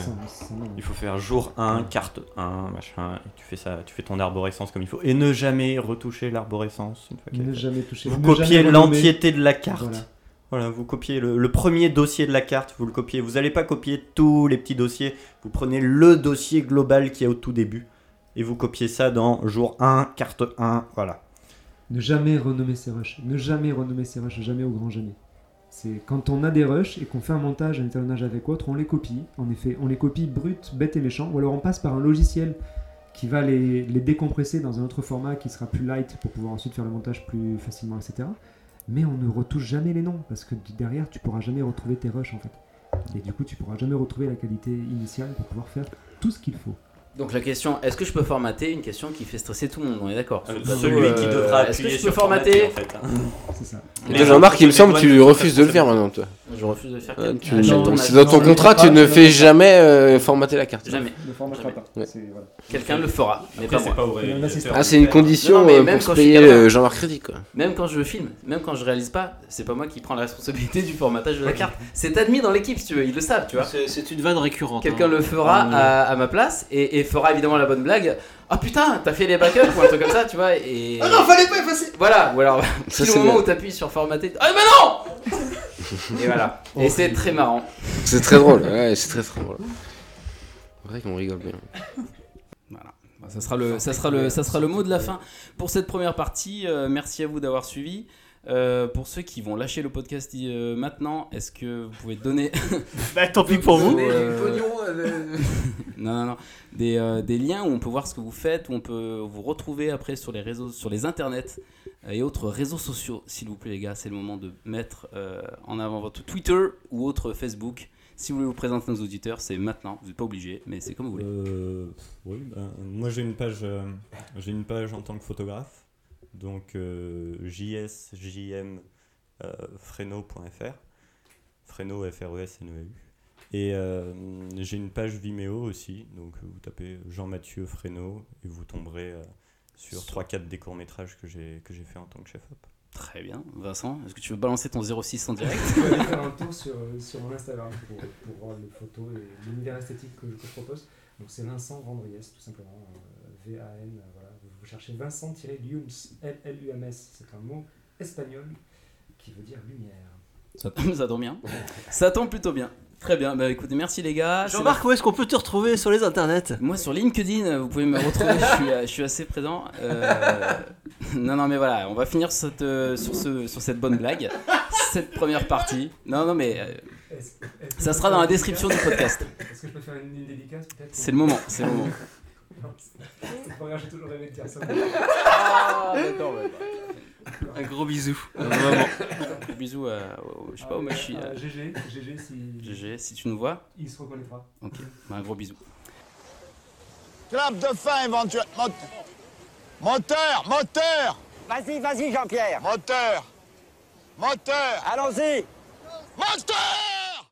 Il faut faire jour 1, carte 1, machin, et tu fais ça, tu fais ton arborescence comme il faut. Et ne jamais retoucher l'arborescence une fois Ne jamais toucher. Vous copiez l'entièreté de la carte. Voilà. Voilà. vous copiez le, premier dossier de la carte, vous le copiez. Vous n'allez pas copier tous les petits dossiers. Vous prenez le dossier global qui est au tout début. Et vous copiez ça dans jour 1, carte 1, voilà. Ne jamais renommer ses rushs. Ne jamais renommer ses rushs, jamais au grand jamais. C'est quand on a des rushs et qu'on fait un montage, un étalonnage avec autre, on les copie. En effet, on les copie brutes, bêtes et méchants, ou alors on passe par un logiciel qui va les décompresser dans un autre format qui sera plus light pour pouvoir ensuite faire le montage plus facilement, etc. Mais on ne retouche jamais les noms parce que derrière tu pourras jamais retrouver tes rushs en fait. Et du coup, tu pourras jamais retrouver la qualité initiale pour pouvoir faire tout ce qu'il faut. Donc la question est-ce que je peux formater une question qui fait stresser tout le monde on est d'accord? Plateau, Celui qui euh, devra est-ce que je peux sur formater formater, en fait. hein. C'est ça. Jean-Marc, il me semble que tu refuses de le faire maintenant, toi. je refuse de faire Euh, quel- tu- non. C'est dans ton contrat, tu ne fais jamais euh, formater la carte. jamais Ne formatera pas. Ouais. C'est- voilà. quelqu'un le fera mais Après, pas moi pas. Ah, c'est une condition Non, non, mais euh, même pour quand se je payer euh, Jean-Marc Crédit, quoi. Même quand je filme, même quand je réalise pas, c'est pas moi qui prends la responsabilité du formatage de la carte. C'est admis dans l'équipe, si tu veux, ils le savent, tu vois. C'est une vanne récurrente. Quelqu'un hein. le fera à, à ma place et fera évidemment la bonne blague. Ah putain, t'as fait les backups ou un truc comme ça, tu vois. Et... Ah non, fallait pas effacer Voilà, ou alors, c'est au moment bien. où t'appuies sur formater. Ah mais non Et voilà. Et c'est très marrant. C'est très drôle, ouais, c'est très très drôle. C'est vrai qu'on rigole bien. Voilà. Bah, Ça sera, le, ça, sera le, ça sera le mot de la fin pour cette première partie. Euh, merci à vous d'avoir suivi. Euh, pour ceux qui vont lâcher le podcast euh, maintenant, est-ce que vous pouvez donner Bah, tant pis pour vous. Euh, non, non, non. Des, euh, des liens où on peut voir ce que vous faites, où on peut vous retrouver après sur les réseaux, sur les internets euh, et autres réseaux sociaux. S'il vous plaît, les gars, c'est le moment de mettre euh, en avant votre Twitter ou autre Facebook. Si vous voulez vous présenter à nos auditeurs, c'est maintenant. Vous n'êtes pas obligé, mais c'est comme vous voulez. Euh, oui, ben, moi j'ai une page, euh, j'ai une page en tant que photographe, donc euh, jsjm euh, freno.fr, freno f r e s n e a u et euh, j'ai une page Vimeo aussi, donc vous tapez Jean-Mathieu Freno et vous tomberez euh, sur 3-4 des courts-métrages que j'ai que j'ai fait en tant que chef-op. Très bien. Vincent, est-ce que tu veux balancer ton 06 en direct? Je vais aller faire un tour sur, sur mon Instagram pour, pour voir les photos et l'univers esthétique que, que je propose. Donc c'est Vincent Vendriès, tout simplement. euh, V-A-N. euh, voilà. Vous, cherchez Vincent-Lums, L-L-U-M-S. C'est un mot espagnol qui veut dire lumière. Ça, ça tombe bien. Ça tombe plutôt bien. Très bien. Bah écoutez, merci les gars. Jean-Marc, où est-ce qu'on peut te retrouver sur les internets? Moi sur LinkedIn, vous pouvez me retrouver, je, suis, je suis assez présent. Euh, non, non, mais voilà, on va finir cette, euh, sur, ce, sur cette bonne blague, cette première partie. Non, non, mais euh, Est-ce- est-ce que ça sera dans la description du podcast. Est-ce que je peux faire une, une dédicace peut-être? C'est le moment, c'est le moment. Grave, j'ai toujours rêvé de dire ça. Ah, d'accord, ouais. Un gros bisou. Vraiment. Bisous à, au- je sais pas, au Machi. Ah, à- GG, GG si GG, si tu nous vois, il se reconnaîtra. ok, bah, un gros bisou. Clap de fin éventuellement. Moteur, moteur, Vas-y, vas-y, Jean-Pierre. moteur, moteur, Allons-y. moteur